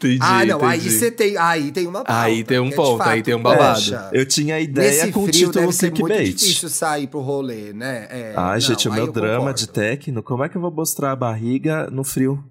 [SPEAKER 2] Entendi.
[SPEAKER 3] ah, não. Aí
[SPEAKER 2] entendi.
[SPEAKER 3] você tem. Aí tem uma pauta,
[SPEAKER 2] Aí tem um
[SPEAKER 3] é
[SPEAKER 2] ponto, aí
[SPEAKER 3] fato,
[SPEAKER 2] tem um babado.
[SPEAKER 3] poxa,
[SPEAKER 1] Eu tinha ideia
[SPEAKER 3] Nesse
[SPEAKER 1] com o título
[SPEAKER 3] deve ser muito
[SPEAKER 1] clickbait.
[SPEAKER 3] difícil sair pro rolê, né? É,
[SPEAKER 1] Ai,
[SPEAKER 3] não,
[SPEAKER 1] gente, o
[SPEAKER 3] aí
[SPEAKER 1] meu
[SPEAKER 3] eu
[SPEAKER 1] drama
[SPEAKER 3] concordo.
[SPEAKER 1] de techno, como é que eu vou mostrar a barriga no frio?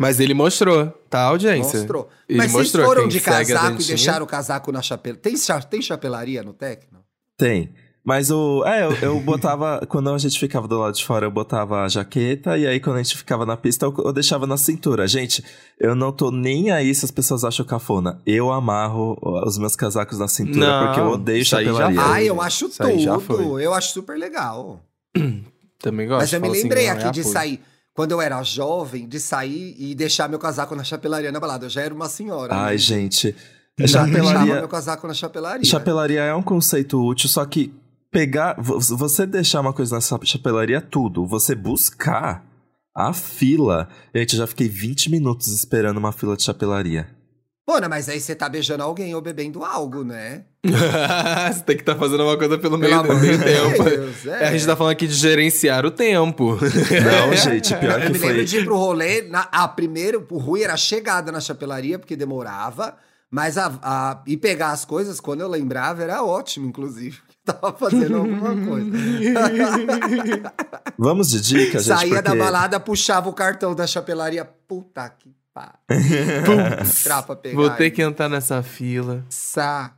[SPEAKER 2] Mas ele mostrou, tá, audiência?
[SPEAKER 3] Mostrou.
[SPEAKER 2] Ele
[SPEAKER 3] Mas
[SPEAKER 2] mostrou,
[SPEAKER 3] vocês foram de
[SPEAKER 2] a
[SPEAKER 3] casaco e deixaram o casaco na chapelaria? Tem, cha- tem chapelaria no Tecno?
[SPEAKER 1] Tem. Mas o. É, eu, eu botava. (laughs) quando a gente ficava do lado de fora, eu botava a jaqueta. E aí, quando a gente ficava na pista, eu, eu deixava na cintura. Gente, eu não tô nem aí se as pessoas acham cafona. Eu amarro os meus casacos na cintura
[SPEAKER 2] Não,
[SPEAKER 1] porque eu odeio
[SPEAKER 2] já
[SPEAKER 1] chapelaria.
[SPEAKER 3] Ai, eu acho
[SPEAKER 2] Isso já
[SPEAKER 3] tudo.
[SPEAKER 2] foi.
[SPEAKER 3] Eu acho super legal. (clears throat)
[SPEAKER 2] Também gosto.
[SPEAKER 3] Mas eu me
[SPEAKER 2] assim,
[SPEAKER 3] lembrei
[SPEAKER 2] não,
[SPEAKER 3] aqui
[SPEAKER 2] é
[SPEAKER 3] de
[SPEAKER 2] apoio.
[SPEAKER 3] sair, quando eu era jovem, de sair e deixar meu casaco na chapelaria na balada. Eu já era uma senhora.
[SPEAKER 1] Ai,
[SPEAKER 3] né?
[SPEAKER 1] gente.
[SPEAKER 3] Já deixava
[SPEAKER 1] Chapelaria.
[SPEAKER 3] meu casaco na chapelaria.
[SPEAKER 1] Chapelaria é um conceito útil, só que pegar. vo- Você deixar uma coisa na cha- chapelaria é tudo. Você buscar a fila. Gente, eu já fiquei 20 minutos esperando uma fila de chapelaria.
[SPEAKER 3] Pô, né, mas aí você tá beijando alguém ou bebendo algo, né? (laughs)
[SPEAKER 2] Você tem que estar fazendo uma coisa pelo,
[SPEAKER 3] Pelo
[SPEAKER 2] meio, meio
[SPEAKER 3] de
[SPEAKER 2] tempo.
[SPEAKER 3] Deus, é.
[SPEAKER 2] É, A gente tá falando aqui de gerenciar o tempo.
[SPEAKER 1] Não, gente, pior
[SPEAKER 3] Eu
[SPEAKER 1] que
[SPEAKER 3] me lembro
[SPEAKER 1] foi.
[SPEAKER 3] de ir pro rolê. Na, a primeiro, o ruim era a chegada na chapelaria, porque demorava. Mas a, a, e pegar as coisas, quando eu lembrava, era ótimo, inclusive. Tava fazendo alguma coisa. (laughs)
[SPEAKER 1] Vamos de dica, gente.
[SPEAKER 3] Saía da
[SPEAKER 1] porque-
[SPEAKER 3] balada, puxava o cartão da chapelaria. Puta que pariu. Pegar.
[SPEAKER 2] Vou ter
[SPEAKER 3] aí.
[SPEAKER 2] que entrar nessa fila.
[SPEAKER 3] Saco.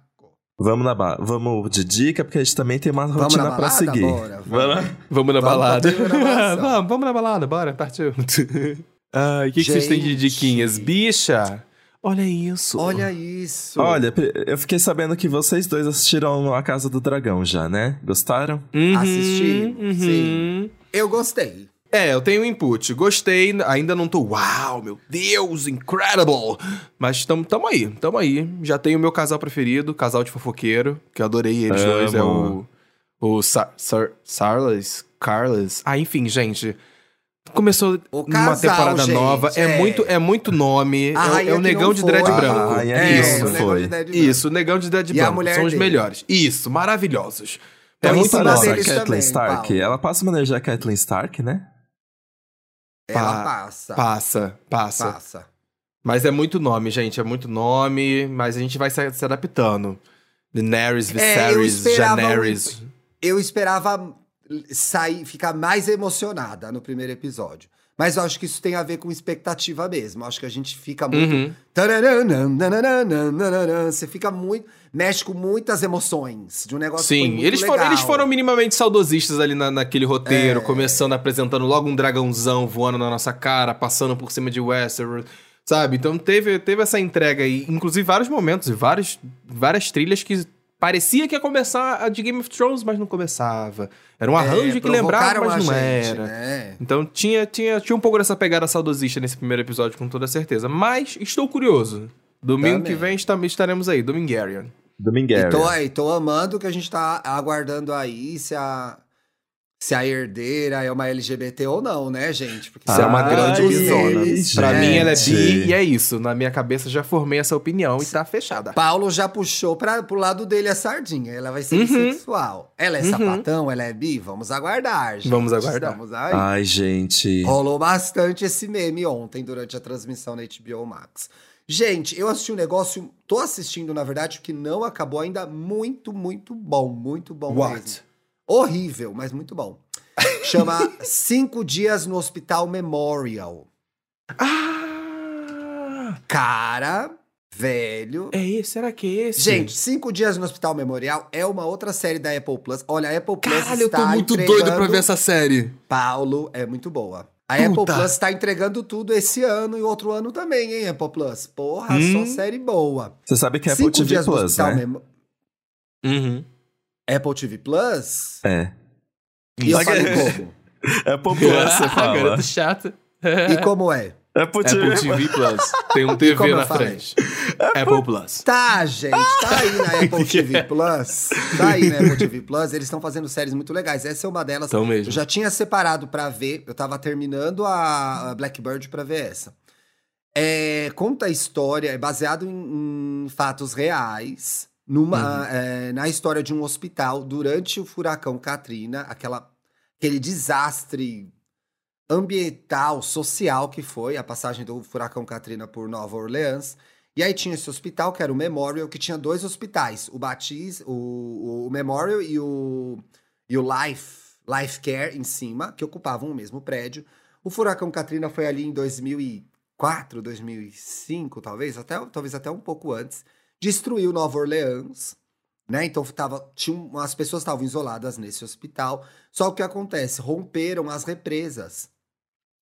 [SPEAKER 1] Vamos na ba... Vamos de dica, porque a gente também tem uma
[SPEAKER 3] Vamos
[SPEAKER 1] rotina
[SPEAKER 3] na
[SPEAKER 1] pra
[SPEAKER 3] balada?
[SPEAKER 1] seguir.
[SPEAKER 3] Bora,
[SPEAKER 1] Vamos lá?
[SPEAKER 2] Vamos na
[SPEAKER 3] Vamos
[SPEAKER 2] balada. (laughs) vamos, vamos na balada, bora, partiu. (laughs) O que, que vocês têm de diquinhas? Bicha, olha isso.
[SPEAKER 3] Olha isso.
[SPEAKER 1] Olha, eu fiquei sabendo que vocês dois assistiram A Casa do Dragão já, né? Gostaram?
[SPEAKER 2] Uhum,
[SPEAKER 3] Assisti,
[SPEAKER 2] uhum.
[SPEAKER 3] sim. Eu gostei.
[SPEAKER 2] É, eu tenho input. Gostei, ainda não tô, uau, meu Deus, incredible. Mas tamo, tamo aí, tamo aí. Já tenho o meu casal preferido, casal de fofoqueiro, que eu adorei eles
[SPEAKER 1] Amo.
[SPEAKER 2] dois. É o. O Sar, Sar, Sarles, Carlos. Ah, enfim, gente. Começou
[SPEAKER 3] O
[SPEAKER 2] uma
[SPEAKER 3] casal,
[SPEAKER 2] temporada
[SPEAKER 3] gente,
[SPEAKER 2] nova. É.
[SPEAKER 3] é.
[SPEAKER 2] muito, é muito nome.
[SPEAKER 3] A
[SPEAKER 2] É, é o negão de dread
[SPEAKER 1] Ah,
[SPEAKER 2] branco.
[SPEAKER 3] É,
[SPEAKER 1] Isso, foi.
[SPEAKER 2] Isso, o negão de dread
[SPEAKER 3] E a
[SPEAKER 2] branco. São os
[SPEAKER 3] dele.
[SPEAKER 2] melhores. Isso, maravilhosos.
[SPEAKER 3] Tô
[SPEAKER 2] é muito.
[SPEAKER 1] Nossa, a Kathleen
[SPEAKER 3] também,
[SPEAKER 1] Stark.
[SPEAKER 3] Paulo.
[SPEAKER 1] Ela passa uma energia a Kathleen Stark, né?
[SPEAKER 3] Ela
[SPEAKER 2] Pa-
[SPEAKER 3] passa.
[SPEAKER 2] Passa, passa.
[SPEAKER 3] Passa.
[SPEAKER 2] Mas é muito nome, gente. É muito nome, mas a gente vai se, se adaptando. Daenerys,
[SPEAKER 3] É, eu
[SPEAKER 2] Viserys,
[SPEAKER 3] esperava
[SPEAKER 2] Daenerys.
[SPEAKER 3] Eu esperava sair, ficar mais emocionada no primeiro episódio. Mas eu acho que isso tem a ver com expectativa mesmo. Eu acho que a gente fica muito.
[SPEAKER 2] Uhum.
[SPEAKER 3] Você fica muito. Mexe com muitas emoções de um negócio
[SPEAKER 2] Sim, eles foram,
[SPEAKER 3] legal.
[SPEAKER 2] eles foram minimamente saudosistas ali na, naquele roteiro,
[SPEAKER 3] É.
[SPEAKER 2] começando apresentando logo um dragãozão voando na nossa cara, passando por cima de Westeros, sabe? Então teve, teve essa entrega aí, inclusive vários momentos e vários, várias trilhas que parecia que ia começar a de Game of Thrones, mas não começava. Era um arranjo
[SPEAKER 3] É,
[SPEAKER 2] que lembrava, mas não
[SPEAKER 3] gente,
[SPEAKER 2] era.
[SPEAKER 3] né?
[SPEAKER 2] Então tinha, tinha, tinha um pouco dessa pegada saudosista nesse primeiro episódio, com toda certeza. Mas estou curioso. Domingo
[SPEAKER 3] Também.
[SPEAKER 2] que vem estaremos aí, Domingarian.
[SPEAKER 3] E
[SPEAKER 1] Domingueira.
[SPEAKER 3] tô, e tô amando que a gente tá aguardando aí se a, se a herdeira é uma LGBT ou não, né, gente? Porque
[SPEAKER 2] Isso é uma
[SPEAKER 1] Ai,
[SPEAKER 2] grande
[SPEAKER 1] gente.
[SPEAKER 2] Pra mim, ela é bi e é isso. Na minha cabeça já formei essa opinião e tá fechada.
[SPEAKER 3] Paulo já puxou pra, pro lado dele a sardinha. Ela vai ser
[SPEAKER 2] Uhum.
[SPEAKER 3] bissexual. Ela é
[SPEAKER 2] Uhum.
[SPEAKER 3] sapatão, ela é bi? Vamos aguardar, gente.
[SPEAKER 2] Vamos aguardar.
[SPEAKER 3] Estamos aí.
[SPEAKER 1] Ai, gente.
[SPEAKER 3] Rolou bastante esse meme ontem, durante a transmissão na HBO Max. Gente, eu assisti um negócio, tô assistindo, na verdade, que não acabou ainda, muito, muito bom. Muito bom mesmo. Horrível, mas muito bom. Chama (laughs) Cinco Dias no Hospital Memorial.
[SPEAKER 2] Ah!
[SPEAKER 3] Cara, velho.
[SPEAKER 2] É esse? Será que é esse?
[SPEAKER 3] Gente, Cinco Dias no Hospital Memorial é uma outra série da Apple Plus. Olha, a Apple Plus
[SPEAKER 2] Caralho, eu
[SPEAKER 3] está
[SPEAKER 2] tô muito
[SPEAKER 3] entregando...
[SPEAKER 2] doido pra ver essa série.
[SPEAKER 3] Paulo, é muito boa. A
[SPEAKER 2] Puta.
[SPEAKER 3] Apple Plus tá entregando tudo esse ano e outro ano também, hein, Apple Plus? Porra,
[SPEAKER 2] Hum.
[SPEAKER 3] só série boa.
[SPEAKER 1] Você sabe que é Apple
[SPEAKER 3] Cinco
[SPEAKER 1] TV
[SPEAKER 3] Dias no
[SPEAKER 1] Plus,
[SPEAKER 3] Hospital
[SPEAKER 1] né?
[SPEAKER 3] Memo-
[SPEAKER 2] Uhum.
[SPEAKER 3] Apple TV Plus?
[SPEAKER 1] É.
[SPEAKER 3] E eu
[SPEAKER 1] Isso.
[SPEAKER 3] falei como?
[SPEAKER 1] Apple Plus, você fala.
[SPEAKER 2] Garoto chato.
[SPEAKER 3] E como é?
[SPEAKER 1] Apple TV
[SPEAKER 2] Apple TV Plus. Tem um TV na frente. Apple Plus.
[SPEAKER 3] Tá, gente, tá aí na (laughs) Apple TV Plus. Tá aí na Apple TV Plus. Eles estão fazendo séries muito legais. Essa é uma delas.
[SPEAKER 2] Então mesmo.
[SPEAKER 3] Eu já tinha separado pra ver. Eu tava terminando a a Blackbird pra ver essa. É, conta a história, é baseado em, em fatos reais, numa, é, na história de um hospital durante o furacão Katrina, aquela, aquele desastre ambiental, social que foi a passagem do furacão Katrina por Nova Orleans. E aí tinha esse hospital, que era o Memorial, que tinha dois hospitais, o Batiz, o, o Memorial e o, e o Life, Life Care em cima, que ocupavam o mesmo prédio. O furacão Katrina foi ali em 2004, 2005, talvez, até, talvez até um pouco antes. Destruiu Nova Orleans, né? Então tava, tinha, as pessoas estavam isoladas nesse hospital. Só o que acontece? Romperam as represas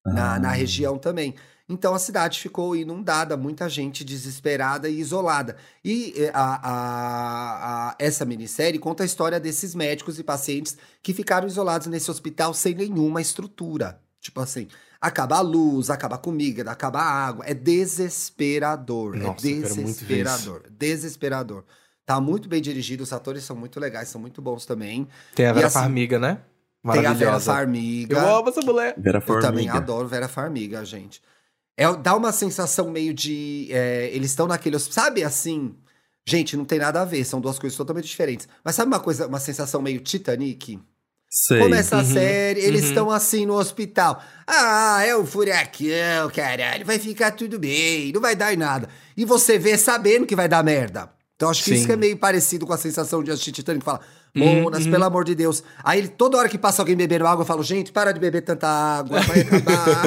[SPEAKER 3] na,
[SPEAKER 1] Ah.
[SPEAKER 3] na região também. Então a cidade ficou inundada, muita gente desesperada e isolada. E eh, a, a- a- essa minissérie conta a história desses médicos e pacientes que ficaram isolados nesse hospital sem nenhuma estrutura. Tipo assim, acaba a luz, acaba a comida, acaba a água. É desesperador.
[SPEAKER 2] Nossa,
[SPEAKER 3] é
[SPEAKER 2] eu ver isso.
[SPEAKER 3] desesperador. Desesperador. Tá muito bem dirigido, os atores são muito legais, são muito bons também.
[SPEAKER 2] Tem a Vera
[SPEAKER 3] assim,
[SPEAKER 2] Farmiga, né?
[SPEAKER 3] Tem a Vera
[SPEAKER 2] Maravilhosa.
[SPEAKER 3] Farmiga.
[SPEAKER 2] Eu amo essa mulher.
[SPEAKER 1] Vera
[SPEAKER 3] Eu
[SPEAKER 1] Formiga.
[SPEAKER 3] também adoro Vera Farmiga, gente. É, dá uma sensação meio de. é, eles estão naquele. Sabe assim? Gente, não tem nada a ver, são duas coisas totalmente diferentes. Mas sabe uma coisa, uma sensação meio Titanic?
[SPEAKER 1] Sei.
[SPEAKER 3] Começa a
[SPEAKER 2] Uhum,
[SPEAKER 3] série, eles
[SPEAKER 2] uhum.
[SPEAKER 3] estão assim no hospital. Ah, é o furacão, caralho, vai ficar tudo bem, não vai dar em nada. E você vê sabendo que vai dar merda. Então acho que
[SPEAKER 2] Sim.
[SPEAKER 3] isso que é meio parecido com a sensação de assistir Titanic. Fala, Monas,
[SPEAKER 2] uhum.
[SPEAKER 3] pelo amor de Deus. Aí ele, toda hora que passa alguém bebendo água, eu falo, gente, para de beber tanta água, vai acabar.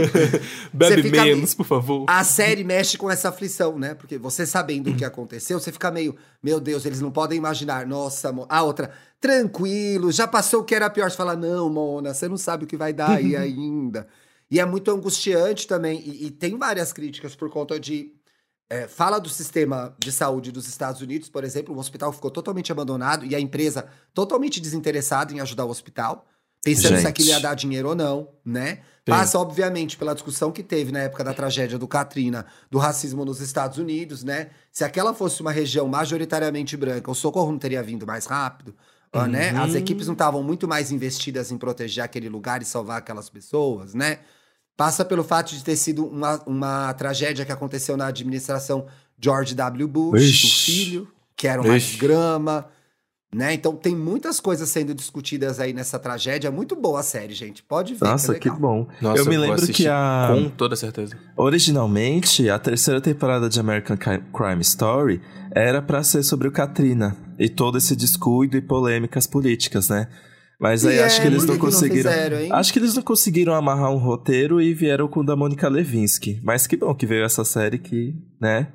[SPEAKER 3] (laughs)
[SPEAKER 2] Bebe
[SPEAKER 3] fica-
[SPEAKER 2] menos, por favor.
[SPEAKER 3] A série mexe com essa aflição, né? Porque você sabendo o que aconteceu, você fica meio, meu Deus, eles não podem imaginar. Nossa, Mo- a outra, tranquilo, já passou o que era pior. Você fala, não, Mona, você não sabe o que vai dar aí (laughs) ainda. E é muito angustiante também. E, e tem várias críticas por conta de. É, fala do sistema de saúde dos Estados Unidos, por exemplo, o hospital ficou totalmente abandonado e a empresa totalmente desinteressada em ajudar o hospital, pensando se
[SPEAKER 1] Gente.
[SPEAKER 3] aquilo ia dar dinheiro ou não, né? Passa, obviamente, pela discussão que teve na época da tragédia do Katrina, do racismo nos Estados Unidos, né? Se aquela fosse uma região majoritariamente branca, o socorro não teria vindo mais rápido, ó, né?
[SPEAKER 2] Uhum.
[SPEAKER 3] As equipes não estavam muito mais investidas em proteger aquele lugar e salvar aquelas pessoas, né? Passa pelo fato de ter sido uma, uma tragédia que aconteceu na administração George W. Bush,
[SPEAKER 1] Ixi.
[SPEAKER 3] do filho, que era mais
[SPEAKER 2] Ixi.
[SPEAKER 3] grama, né? Então tem muitas coisas sendo discutidas aí nessa tragédia. É muito boa a série, gente. Pode ver.
[SPEAKER 1] Nossa,
[SPEAKER 3] que, é
[SPEAKER 1] que bom.
[SPEAKER 2] Nossa,
[SPEAKER 1] eu me
[SPEAKER 2] vou
[SPEAKER 1] lembro que a.
[SPEAKER 2] Com toda certeza.
[SPEAKER 1] Originalmente, a terceira temporada de American Crime Story era pra ser sobre o Katrina e todo esse descuido e polêmicas políticas, né? Mas aí
[SPEAKER 3] E
[SPEAKER 1] acho
[SPEAKER 3] é,
[SPEAKER 1] que eles
[SPEAKER 3] por
[SPEAKER 1] não
[SPEAKER 3] que que não
[SPEAKER 1] conseguiram.
[SPEAKER 3] fizeram, hein?
[SPEAKER 1] acho que eles não conseguiram amarrar um roteiro e vieram com o da Mônica Levinsky. Mas que bom que veio essa série que, né?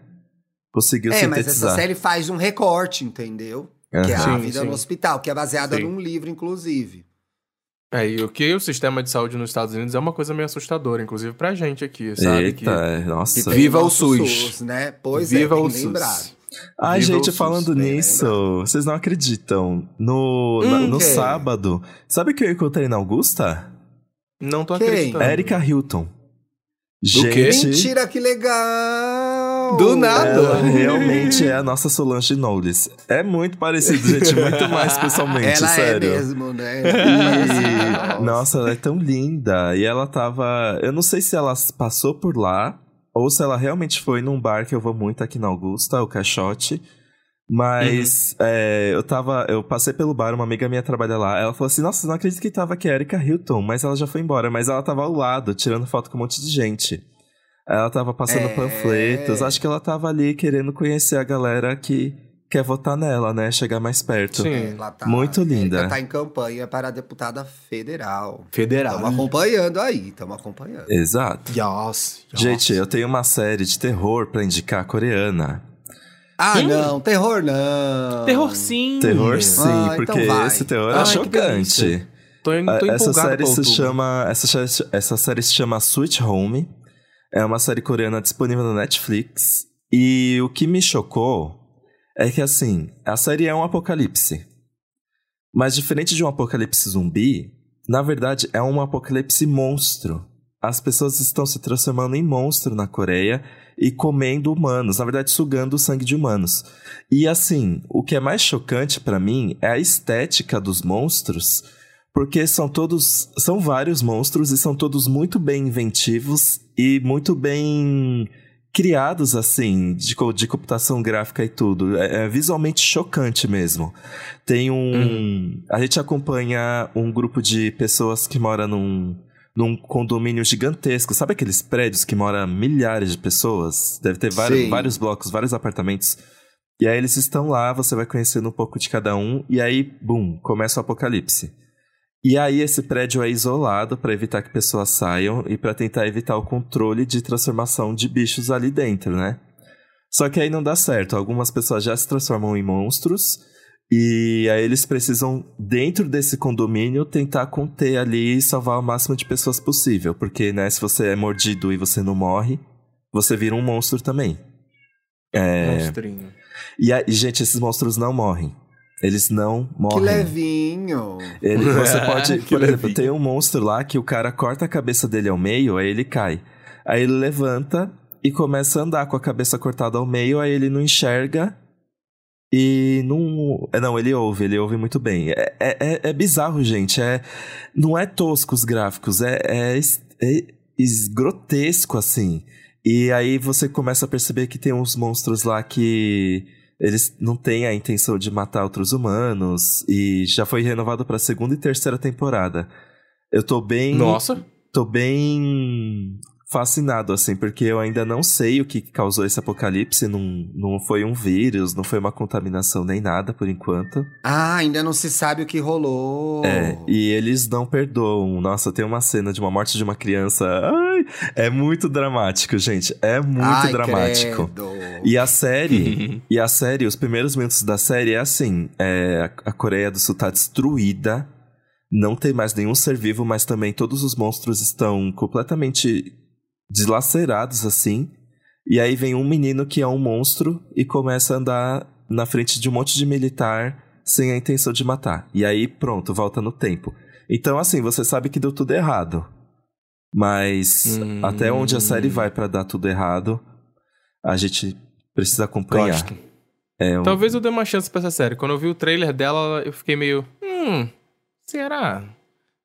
[SPEAKER 1] Conseguiu
[SPEAKER 3] É, mas
[SPEAKER 1] sintetizar.
[SPEAKER 3] essa série faz um recorte, entendeu? Que é a
[SPEAKER 2] Sim,
[SPEAKER 3] vida
[SPEAKER 2] sim.
[SPEAKER 3] no hospital, que é baseada
[SPEAKER 2] Sim.
[SPEAKER 3] num livro, inclusive.
[SPEAKER 2] É, e o que o sistema de saúde nos Estados Unidos é uma coisa meio assustadora, inclusive pra gente aqui, sabe?
[SPEAKER 1] Eita,
[SPEAKER 2] que
[SPEAKER 1] é,
[SPEAKER 3] Que
[SPEAKER 1] nossa.
[SPEAKER 3] tem
[SPEAKER 2] Viva o
[SPEAKER 3] nosso
[SPEAKER 2] SUS.
[SPEAKER 3] né? Pois
[SPEAKER 2] Viva
[SPEAKER 3] é,
[SPEAKER 2] o SUS.
[SPEAKER 3] lembrado.
[SPEAKER 1] Ai,
[SPEAKER 2] Viva
[SPEAKER 1] gente, falando nisso, vocês não acreditam. No,
[SPEAKER 3] Hum,
[SPEAKER 1] na- no
[SPEAKER 3] quem?
[SPEAKER 1] sábado, sabe o que eu encontrei na Augusta?
[SPEAKER 2] não tô
[SPEAKER 3] Quem?
[SPEAKER 2] acreditando.
[SPEAKER 1] Erika Hilton.
[SPEAKER 2] Do quê?
[SPEAKER 1] Gente,
[SPEAKER 3] Mentira, que legal!
[SPEAKER 2] Do nada.
[SPEAKER 1] ela realmente é a nossa Solange Knowles. É muito parecido, gente, muito mais (laughs) pessoalmente,
[SPEAKER 3] Ela
[SPEAKER 1] sério.
[SPEAKER 3] é mesmo, né?
[SPEAKER 1] E, nossa, ela é tão linda. E ela tava. Eu não sei se ela passou por lá ou se ela realmente foi num bar que eu vou muito aqui na Augusta, o Caixote. Mas é, eu tava. Eu passei pelo bar, uma amiga minha trabalha lá. Ela falou assim: Nossa, não acredito que tava aqui a Erika Hilton, mas ela já foi embora. Mas ela tava ao lado, tirando foto com um monte de gente. Ela tava passando
[SPEAKER 3] É.
[SPEAKER 1] panfletos. Acho que ela tava ali querendo conhecer a galera que quer votar nela, né? Chegar mais perto.
[SPEAKER 2] Sim.
[SPEAKER 3] Ela tá,
[SPEAKER 1] Muito linda.
[SPEAKER 3] Ela tá em campanha para deputada federal.
[SPEAKER 2] Federal.
[SPEAKER 3] Estamos acompanhando aí, estamos acompanhando.
[SPEAKER 1] Exato.
[SPEAKER 2] Yes, yes.
[SPEAKER 1] Gente, eu tenho uma série de terror pra indicar coreana.
[SPEAKER 3] Ah,
[SPEAKER 2] Hum.
[SPEAKER 3] não, terror não.
[SPEAKER 2] Terror sim.
[SPEAKER 1] Terror sim,
[SPEAKER 3] Ah, então
[SPEAKER 1] porque
[SPEAKER 3] vai.
[SPEAKER 1] esse terror
[SPEAKER 2] Ai,
[SPEAKER 1] é chocante.
[SPEAKER 2] Tô, tô
[SPEAKER 1] Ah, essa série
[SPEAKER 2] pra
[SPEAKER 1] se chama essa, essa série se chama Sweet Home. É uma série coreana disponível na Netflix. E o que me chocou é que assim, a série é um apocalipse. Mas diferente de um apocalipse zumbi, na verdade é um apocalipse monstro. As pessoas estão se transformando em monstro na Coreia e comendo humanos, na verdade sugando o sangue de humanos. E assim, o que é mais chocante pra mim é a estética dos monstros, porque são todos, são vários monstros e são todos muito bem inventivos e muito bem criados assim, de, de computação gráfica e tudo. É, é visualmente chocante mesmo. Tem um. A gente acompanha um grupo de pessoas que mora num, num condomínio gigantesco. Sabe aqueles prédios que moram milhares de pessoas? Deve ter vários,
[SPEAKER 3] Sim.
[SPEAKER 1] vários blocos, vários apartamentos. E aí eles estão lá, você vai conhecendo um pouco de cada um, e aí, bum, começa o apocalipse. E aí esse prédio é isolado para evitar que pessoas saiam e para tentar evitar o controle de transformação de bichos ali dentro, né? Só que aí não dá certo. Algumas pessoas já se transformam em monstros e aí eles precisam dentro desse condomínio tentar conter ali e salvar o máximo de pessoas possível, porque né, se você é mordido e você não morre, você vira um monstro também. É...
[SPEAKER 2] Monstrinho.
[SPEAKER 1] E, aí, gente, esses monstros não morrem. Eles não
[SPEAKER 3] Que
[SPEAKER 1] morrem.
[SPEAKER 3] levinho.
[SPEAKER 1] Ele, (laughs) você pode,
[SPEAKER 2] Que
[SPEAKER 1] por exemplo,
[SPEAKER 2] levinho.
[SPEAKER 1] tem um monstro lá que o cara corta a cabeça dele ao meio, aí ele cai. Aí ele levanta e começa a andar com a cabeça cortada ao meio, aí ele não enxerga e não. é, Não, ele ouve, ele ouve muito bem. É, é, é- é bizarro, gente. É, não é tosco os gráficos, é, é, é es- grotesco assim. E aí você começa a perceber que tem uns monstros lá que eles não têm a intenção de matar outros humanos e já foi renovado para segunda e terceira temporada. Eu tô bem
[SPEAKER 2] Nossa.
[SPEAKER 1] tô bem fascinado, assim, porque eu ainda não sei o que causou esse apocalipse. Não, não foi um vírus, não foi uma contaminação nem nada por enquanto.
[SPEAKER 3] Ah, ainda não se sabe o que rolou.
[SPEAKER 1] É, e eles não perdoam. Nossa, tem uma cena de uma morte de uma criança. Ai, (laughs) é muito dramático, gente. É muito
[SPEAKER 3] Ai,
[SPEAKER 1] dramático.
[SPEAKER 3] credo.
[SPEAKER 1] E a série, (laughs) e a série, os primeiros minutos da série é assim: é, a Coreia do Sul tá destruída, não tem mais nenhum ser vivo, mas também todos os monstros estão completamente deslacerados assim. E aí vem um menino que é um monstro e começa a andar na frente de um monte de militar sem a intenção de matar. E aí pronto, volta no tempo. Então assim, você sabe que deu tudo errado. Mas
[SPEAKER 2] Hum.
[SPEAKER 1] até onde a série vai pra dar tudo errado, a gente precisa acompanhar.
[SPEAKER 2] Gosto.
[SPEAKER 1] É um-
[SPEAKER 2] Talvez eu dê uma chance pra essa série. Quando eu vi o trailer dela, eu fiquei meio. Hum. Será?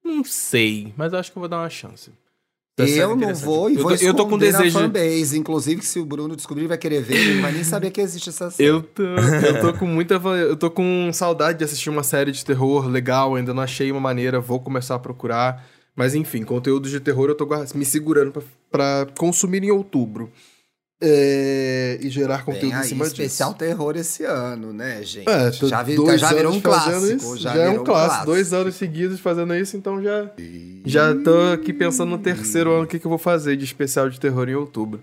[SPEAKER 2] Não sei, mas eu acho que eu vou dar uma chance. Essa é
[SPEAKER 3] Eu não vou e
[SPEAKER 2] eu
[SPEAKER 3] vou
[SPEAKER 2] tô, eu tô com desejo.
[SPEAKER 3] fanbase. Inclusive, se o Bruno descobrir, ele vai querer ver, ele não vai nem saber que existe essa série.
[SPEAKER 2] Eu tô, eu tô com muita. Eu tô com saudade de assistir uma série de terror legal, ainda não achei uma maneira, vou começar a procurar. Mas enfim, conteúdos de terror eu tô me segurando pra, pra consumir em outubro. É, e gerar conteúdo em cima
[SPEAKER 3] especial
[SPEAKER 2] disso.
[SPEAKER 3] terror esse ano, né, gente?
[SPEAKER 2] É,
[SPEAKER 3] já, vi-
[SPEAKER 2] dois
[SPEAKER 3] já virou um clássico.
[SPEAKER 2] isso,
[SPEAKER 3] Já,
[SPEAKER 2] já, é um clássico. Dois anos seguidos fazendo isso, então já, já tô aqui pensando no terceiro ano o que, que eu vou fazer de especial de terror em outubro.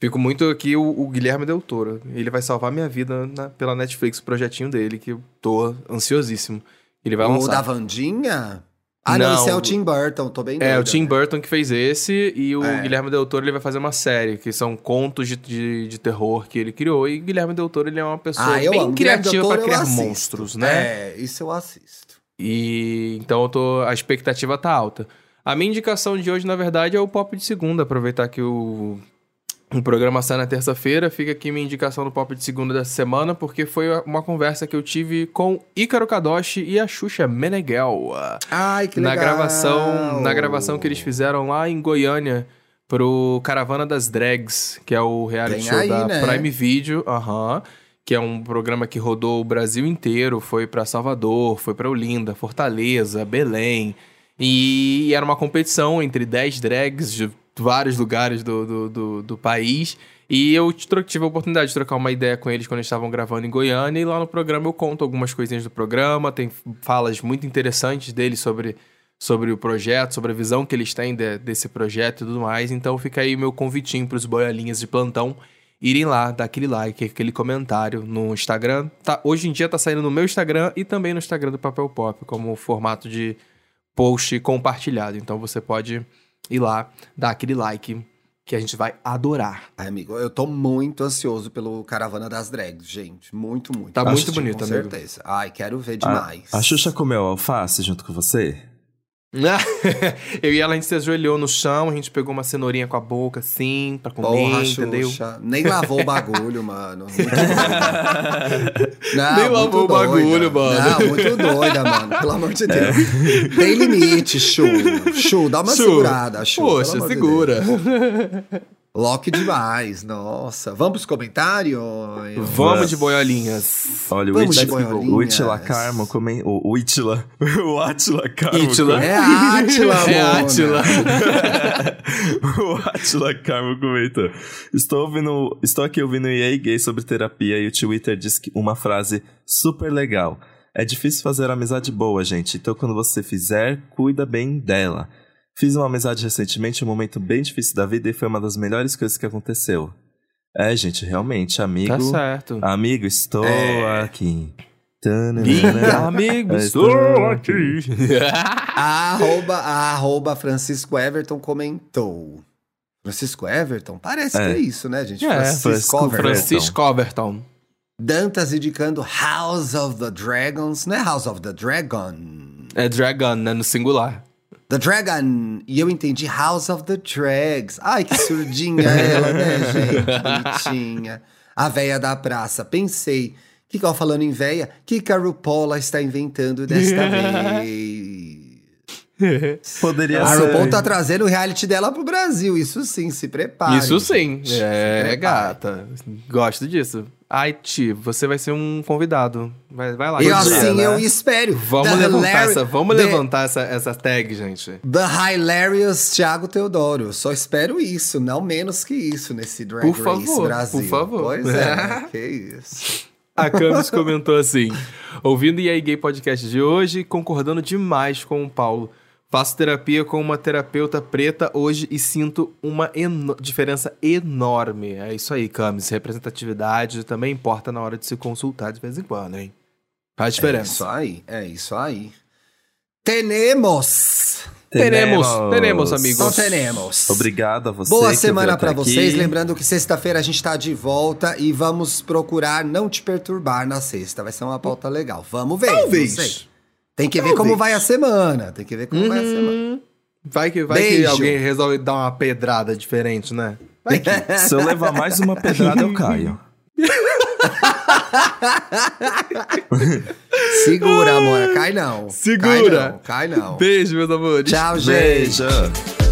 [SPEAKER 2] Fico muito aqui o, o Guilherme Del Toro. Ele vai salvar minha vida na- pela Netflix, o projetinho dele, que eu tô ansiosíssimo. Ele vai
[SPEAKER 3] O
[SPEAKER 2] lançar.
[SPEAKER 3] da Vandinha? Ah, não,
[SPEAKER 2] Não,
[SPEAKER 3] esse é o Tim Burton, tô bem
[SPEAKER 2] É,
[SPEAKER 3] doida,
[SPEAKER 2] o Tim
[SPEAKER 3] né?
[SPEAKER 2] Burton que fez esse e o
[SPEAKER 3] É.
[SPEAKER 2] Guilherme Del Toro ele vai fazer uma série, que são contos de, de, de terror que ele criou. E Guilherme Del Toro ele é uma pessoa
[SPEAKER 3] Ah,
[SPEAKER 2] bem
[SPEAKER 3] amo.
[SPEAKER 2] Criativa
[SPEAKER 3] eu
[SPEAKER 2] criar monstros, né?
[SPEAKER 3] É, isso eu assisto.
[SPEAKER 2] E então eu tô. A expectativa tá alta. A minha indicação de hoje, na verdade, é o Pop de Segunda. Aproveitar que o, o programa sai na terça-feira, fica aqui minha indicação do Pop de Segunda dessa semana, porque foi uma conversa que eu tive com Ícaro Kadoshi e a Xuxa Meneghel.
[SPEAKER 3] Ai, que
[SPEAKER 2] na
[SPEAKER 3] legal.
[SPEAKER 2] gravação Na gravação que eles fizeram lá em Goiânia pro Caravana das Drags, que é o reality
[SPEAKER 3] Tem
[SPEAKER 2] show
[SPEAKER 3] aí,
[SPEAKER 2] da
[SPEAKER 3] né?
[SPEAKER 2] Prime Video, aham. que é um programa que rodou o Brasil inteiro, foi pra Salvador, foi pra Olinda, Fortaleza, Belém. E era uma competição entre 10 drags de vários lugares do, do, do, do país. E eu tive a oportunidade de trocar uma ideia com eles quando eles estavam gravando em Goiânia. E lá no programa eu conto algumas coisinhas do programa, tem falas muito interessantes deles sobre, sobre o projeto, sobre a visão que eles têm de- desse projeto e tudo mais. Então fica aí meu convitinho pros boiolinhas de plantão irem lá, dar aquele like, aquele comentário no Instagram. Tá, hoje em dia tá saindo no meu Instagram e também no Instagram do Papel Pop, como formato de post compartilhado. Então você pode ir lá, dar aquele like que a gente vai adorar.
[SPEAKER 3] Ai, amigo, eu tô muito ansioso pelo Caravana das Drags, gente. Muito, muito.
[SPEAKER 2] Tá
[SPEAKER 3] Vou
[SPEAKER 2] muito
[SPEAKER 3] assistir,
[SPEAKER 2] bonito,
[SPEAKER 3] com
[SPEAKER 2] amigo.
[SPEAKER 3] certeza. Ai, quero ver
[SPEAKER 1] A,
[SPEAKER 3] demais.
[SPEAKER 1] a Xuxa comeu alface junto com você? (laughs)
[SPEAKER 2] Eu e ela, a gente se ajoelhou no chão, a gente pegou uma cenourinha com a boca, assim, pra comer,
[SPEAKER 3] Porra,
[SPEAKER 2] entendeu?
[SPEAKER 3] Xuxa. Nem lavou o bagulho, mano. (laughs) Não,
[SPEAKER 2] Nem lavou o bagulho, mano.
[SPEAKER 3] Não, muito doida, mano. Pelo amor de Deus. Tem limite, Chu. Chu, dá uma
[SPEAKER 2] Chu,
[SPEAKER 3] segurada, Chu.
[SPEAKER 2] Poxa,
[SPEAKER 3] amor de Lock demais, nossa. Vamos pros comentários?
[SPEAKER 2] Vamos de boiolinhas.
[SPEAKER 1] Olha, o Itila,
[SPEAKER 3] boiolinhas.
[SPEAKER 1] o Itila Carmo comen... O, o Itila... (laughs) O Atila Carmo...
[SPEAKER 2] Itila.
[SPEAKER 3] É a Átila, (laughs)
[SPEAKER 2] É a
[SPEAKER 3] Mona.
[SPEAKER 2] Átila. (laughs)
[SPEAKER 1] o Atila Carmo comentou. Estou, ouvindo, estou aqui ouvindo o EA Gay sobre terapia e o Twitter disse que uma frase super legal. É difícil fazer amizade boa, gente. Então, quando você fizer, cuida bem dela. Fiz uma amizade recentemente, um momento bem difícil da vida e foi uma das melhores coisas que aconteceu. É, gente, realmente, amigo.
[SPEAKER 2] Tá certo.
[SPEAKER 1] Amigo, estou
[SPEAKER 3] É.
[SPEAKER 1] aqui.
[SPEAKER 2] Ih,
[SPEAKER 1] Tananana.
[SPEAKER 2] amigo,
[SPEAKER 1] Eu
[SPEAKER 2] estou
[SPEAKER 1] estou
[SPEAKER 2] aqui.
[SPEAKER 3] A (laughs) arroba, a arroba Francisco Everton comentou. Francisco Everton? Parece
[SPEAKER 1] É.
[SPEAKER 3] que é isso, né, gente?
[SPEAKER 2] É,
[SPEAKER 3] Francisco
[SPEAKER 1] Francisco
[SPEAKER 3] Everton.
[SPEAKER 2] Francisco Overton.
[SPEAKER 3] Dantas indicando House of the Dragons. Não é House of the Dragon.
[SPEAKER 2] É Dragon, né? No singular.
[SPEAKER 3] The Dragon. E eu entendi House of the Drags. Ai, que surdinha ela, né, (laughs) gente? Bonitinha. A véia da praça. Pensei. Que eu falando em véia? Que que a RuPaula está inventando desta (laughs) vez? (laughs)
[SPEAKER 1] Poderia
[SPEAKER 3] A
[SPEAKER 1] ser.
[SPEAKER 3] RuPaul tá trazendo o reality dela pro Brasil. Isso sim, se prepare.
[SPEAKER 2] Isso sim. É, gata. Gosto disso. Ai, Ti, você vai ser um convidado. Vai, vai lá.
[SPEAKER 3] E
[SPEAKER 2] Podia,
[SPEAKER 3] assim
[SPEAKER 1] né?
[SPEAKER 3] eu espero.
[SPEAKER 2] Vamos
[SPEAKER 3] The
[SPEAKER 2] levantar,
[SPEAKER 3] hilari-
[SPEAKER 2] essa, vamos
[SPEAKER 3] the-
[SPEAKER 2] levantar essa, essa tag, gente.
[SPEAKER 3] The Hilarious Thiago Teodoro. Só espero isso, não menos que isso nesse Drag
[SPEAKER 2] Por
[SPEAKER 3] Race
[SPEAKER 2] favor,
[SPEAKER 3] Brasil.
[SPEAKER 2] por favor.
[SPEAKER 3] Pois é, (laughs) que isso.
[SPEAKER 2] A Camis comentou assim: ouvindo o EA Gay Podcast de hoje, concordando demais com o Paulo. Faço terapia com uma terapeuta preta hoje e sinto uma eno- diferença enorme. É isso aí, Camis. Representatividade também importa na hora de se consultar de vez em quando, hein? Faz
[SPEAKER 3] É isso
[SPEAKER 2] diferença.
[SPEAKER 3] aí, é isso aí. Tenemos!
[SPEAKER 2] Teremos, teremos, amigos.
[SPEAKER 3] Então tenemos.
[SPEAKER 1] Obrigado a você.
[SPEAKER 3] Boa
[SPEAKER 1] que
[SPEAKER 3] semana
[SPEAKER 1] até
[SPEAKER 3] vocês. Lembrando que sexta-feira a gente tá de volta e vamos procurar não te perturbar na sexta. Vai ser uma pauta legal. Vamos ver.
[SPEAKER 2] Talvez.
[SPEAKER 3] Tem que ver
[SPEAKER 2] Talvez.
[SPEAKER 3] como vai a semana. Tem que ver como vai a semana.
[SPEAKER 2] Uhum. Vai que, vai que alguém resolve dar uma pedrada diferente, né? Vai que. (laughs)
[SPEAKER 1] Se eu levar mais uma pedrada, eu caio. (laughs)
[SPEAKER 3] Segura, amor. Cai não.
[SPEAKER 2] Segura.
[SPEAKER 3] Cai não. Cai não.
[SPEAKER 2] Beijo, meus amores.
[SPEAKER 3] Tchau, gente.
[SPEAKER 1] Beijo.